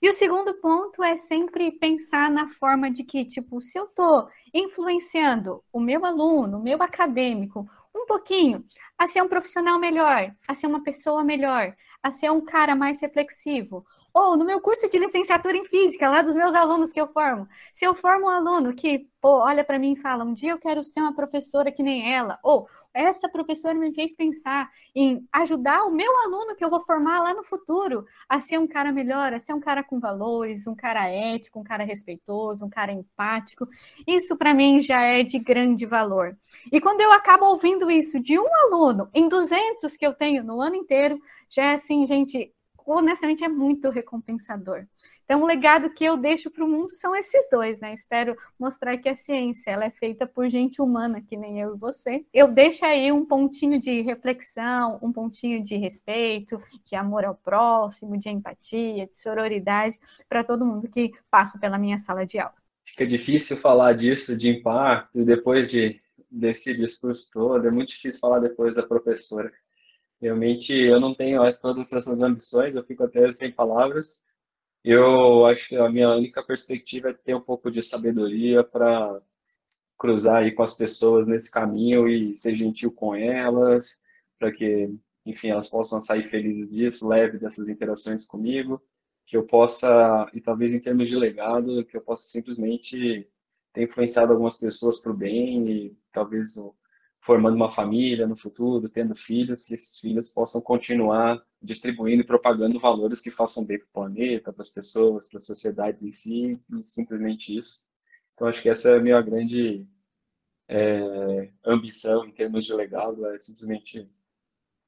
E o segundo ponto é sempre pensar na forma de que, tipo, se eu estou influenciando o meu aluno, o meu acadêmico, um pouquinho, a ser um profissional melhor, a ser uma pessoa melhor, a ser um cara mais reflexivo. Ou no meu curso de licenciatura em física, lá dos meus alunos que eu formo, se eu formo um aluno que, pô, olha para mim e fala, um dia eu quero ser uma professora que nem ela, ou essa professora me fez pensar em ajudar o meu aluno que eu vou formar lá no futuro a ser um cara melhor, a ser um cara com valores, um cara ético, um cara respeitoso, um cara empático. Isso para mim já é de grande valor. E quando eu acabo ouvindo isso de um aluno em 200 que eu tenho no ano inteiro, já é assim, gente, honestamente é muito recompensador. Então, o legado que eu deixo para o mundo são esses dois, né? Espero mostrar que a ciência ela é feita por gente humana, que nem eu e você. Eu deixo aí um pontinho de reflexão, um pontinho de respeito, de amor ao próximo, de empatia, de sororidade para todo mundo que passa pela minha sala de aula. Fica difícil falar disso, de impacto, depois de, desse discurso todo, é muito difícil falar depois da professora. Realmente eu não tenho todas essas ambições, eu fico até sem palavras. Eu acho que a minha única perspectiva é ter um pouco de sabedoria para cruzar aí com as pessoas nesse caminho e ser gentil com elas, para que, enfim, elas possam sair felizes disso, leve dessas interações comigo, que eu possa, e talvez em termos de legado, que eu possa simplesmente ter influenciado algumas pessoas para o bem e talvez formando uma família no futuro, tendo filhos, que esses filhos possam continuar distribuindo e propagando valores que façam bem para o planeta, para as pessoas, para as sociedades em si, e simplesmente isso. Então, acho que essa é a minha grande é, ambição em termos de legado, é simplesmente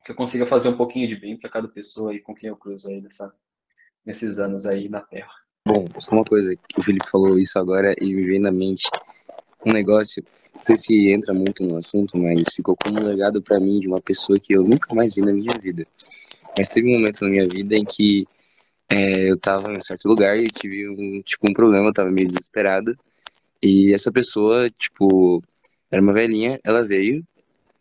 que eu consiga fazer um pouquinho de bem para cada pessoa aí com quem eu cruzo aí nessa, nesses anos aí na Terra. Bom, só uma coisa, o Felipe falou isso agora e me veio na mente um negócio não sei se entra muito no assunto, mas ficou como um legado para mim de uma pessoa que eu nunca mais vi na minha vida. Mas teve um momento na minha vida em que é, eu tava em um certo lugar e tive um, tipo, um problema, eu tava meio desesperada. E essa pessoa, tipo, era uma velhinha, ela veio,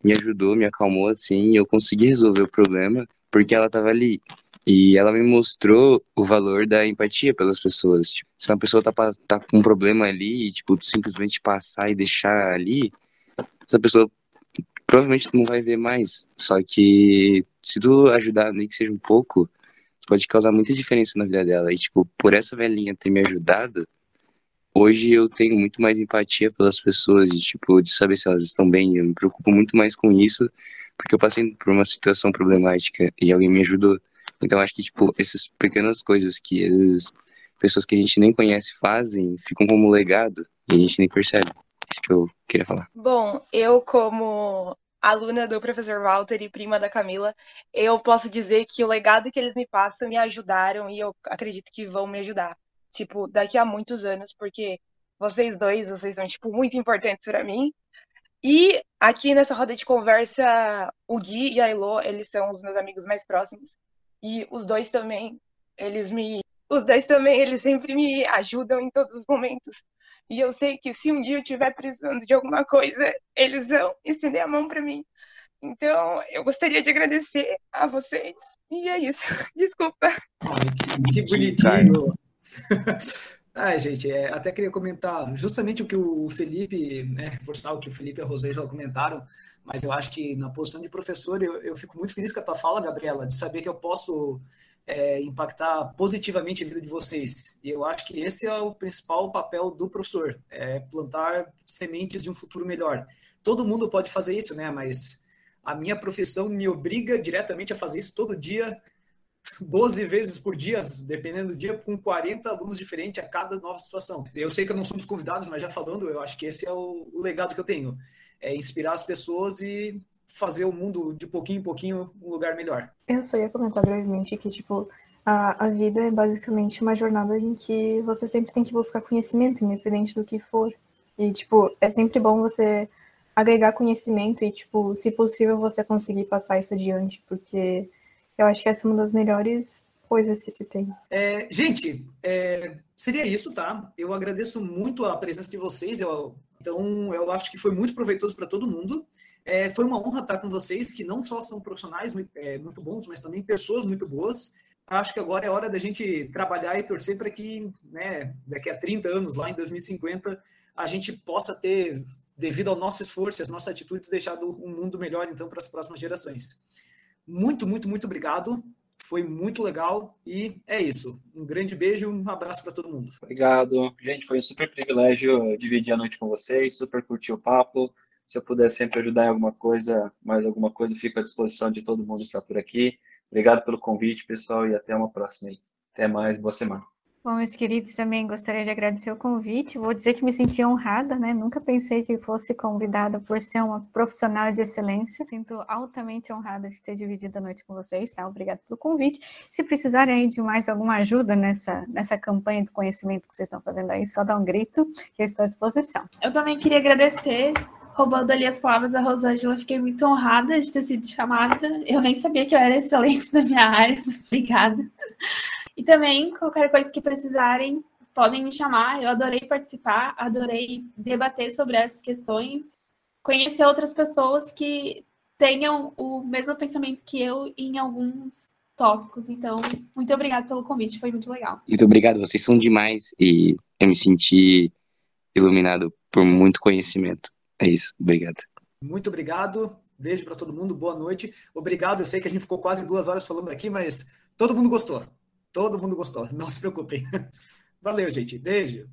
me ajudou, me acalmou assim, e eu consegui resolver o problema porque ela tava ali. E ela me mostrou o valor da empatia pelas pessoas. Tipo, se uma pessoa tá, tá com um problema ali e, tipo, simplesmente passar e deixar ali, essa pessoa provavelmente não vai ver mais. Só que se tu ajudar, nem que seja um pouco, pode causar muita diferença na vida dela. E, tipo, por essa velhinha ter me ajudado, hoje eu tenho muito mais empatia pelas pessoas e, tipo, de saber se elas estão bem. Eu me preocupo muito mais com isso, porque eu passei por uma situação problemática e alguém me ajudou. Então acho que, tipo, essas pequenas coisas que vezes pessoas que a gente nem conhece fazem, ficam como legado e a gente nem percebe. Isso que eu queria falar. Bom, eu como aluna do professor Walter e prima da Camila, eu posso dizer que o legado que eles me passam me ajudaram e eu acredito que vão me ajudar. Tipo, daqui a muitos anos, porque vocês dois, vocês são, tipo, muito importantes para mim. E aqui nessa roda de conversa, o Gui e a Elo, eles são os meus amigos mais próximos. E os dois também, eles me. Os dois também, eles sempre me ajudam em todos os momentos. E eu sei que se um dia eu estiver precisando de alguma coisa, eles vão estender a mão para mim. Então, eu gostaria de agradecer a vocês. E é isso. Desculpa. Ai, que, que bonitinho. Ai, gente, é, até queria comentar justamente o que o Felipe, né, reforçar o que o Felipe e a Rosângela comentaram, mas eu acho que na posição de professor eu, eu fico muito feliz com a tua fala, Gabriela, de saber que eu posso é, impactar positivamente a vida de vocês. E eu acho que esse é o principal papel do professor, é plantar sementes de um futuro melhor. Todo mundo pode fazer isso, né? Mas a minha profissão me obriga diretamente a fazer isso todo dia, 12 vezes por dia, dependendo do dia, com 40 alunos diferentes a cada nova situação. Eu sei que eu não somos convidados, mas já falando, eu acho que esse é o, o legado que eu tenho é inspirar as pessoas e fazer o mundo de pouquinho em pouquinho um lugar melhor. Eu só ia comentar brevemente que, tipo, a, a vida é basicamente uma jornada em que você sempre tem que buscar conhecimento, independente do que for. E, tipo, é sempre bom você agregar conhecimento e, tipo, se possível, você conseguir passar isso adiante, porque eu acho que essa é uma das melhores coisas que se tem. É, gente, é, seria isso, tá? Eu agradeço muito a presença de vocês. Eu, então, eu acho que foi muito proveitoso para todo mundo. É, foi uma honra estar com vocês, que não só são profissionais é, muito bons, mas também pessoas muito boas. Acho que agora é hora da gente trabalhar e torcer para que, né, daqui a 30 anos, lá em 2050, a gente possa ter, devido ao nosso esforço e às nossas atitudes, deixado um mundo melhor, então, para as próximas gerações. Muito, muito, muito obrigado. Foi muito legal e é isso. Um grande beijo, um abraço para todo mundo. Obrigado. Gente, foi um super privilégio dividir a noite com vocês, super curti o papo. Se eu puder sempre ajudar em alguma coisa, mais alguma coisa, fico à disposição de todo mundo que está por aqui. Obrigado pelo convite, pessoal, e até uma próxima. Até mais, boa semana. Bom, meus queridos, também gostaria de agradecer o convite. Vou dizer que me senti honrada, né? Nunca pensei que fosse convidada por ser uma profissional de excelência. Sinto altamente honrada de ter dividido a noite com vocês, tá? Obrigada pelo convite. Se precisarem aí de mais alguma ajuda nessa, nessa campanha do conhecimento que vocês estão fazendo aí, só dá um grito que eu estou à disposição. Eu também queria agradecer roubando ali as palavras da Rosângela, fiquei muito honrada de ter sido chamada. Eu nem sabia que eu era excelente na minha área, mas obrigada. E também, qualquer coisa que precisarem, podem me chamar. Eu adorei participar, adorei debater sobre essas questões, conhecer outras pessoas que tenham o mesmo pensamento que eu em alguns tópicos. Então, muito obrigada pelo convite, foi muito legal. Muito obrigado, vocês são demais e eu me senti iluminado por muito conhecimento. É isso, obrigado. Muito obrigado. Beijo para todo mundo, boa noite. Obrigado. Eu sei que a gente ficou quase duas horas falando aqui, mas todo mundo gostou. Todo mundo gostou, não se preocupem. Valeu, gente. Beijo.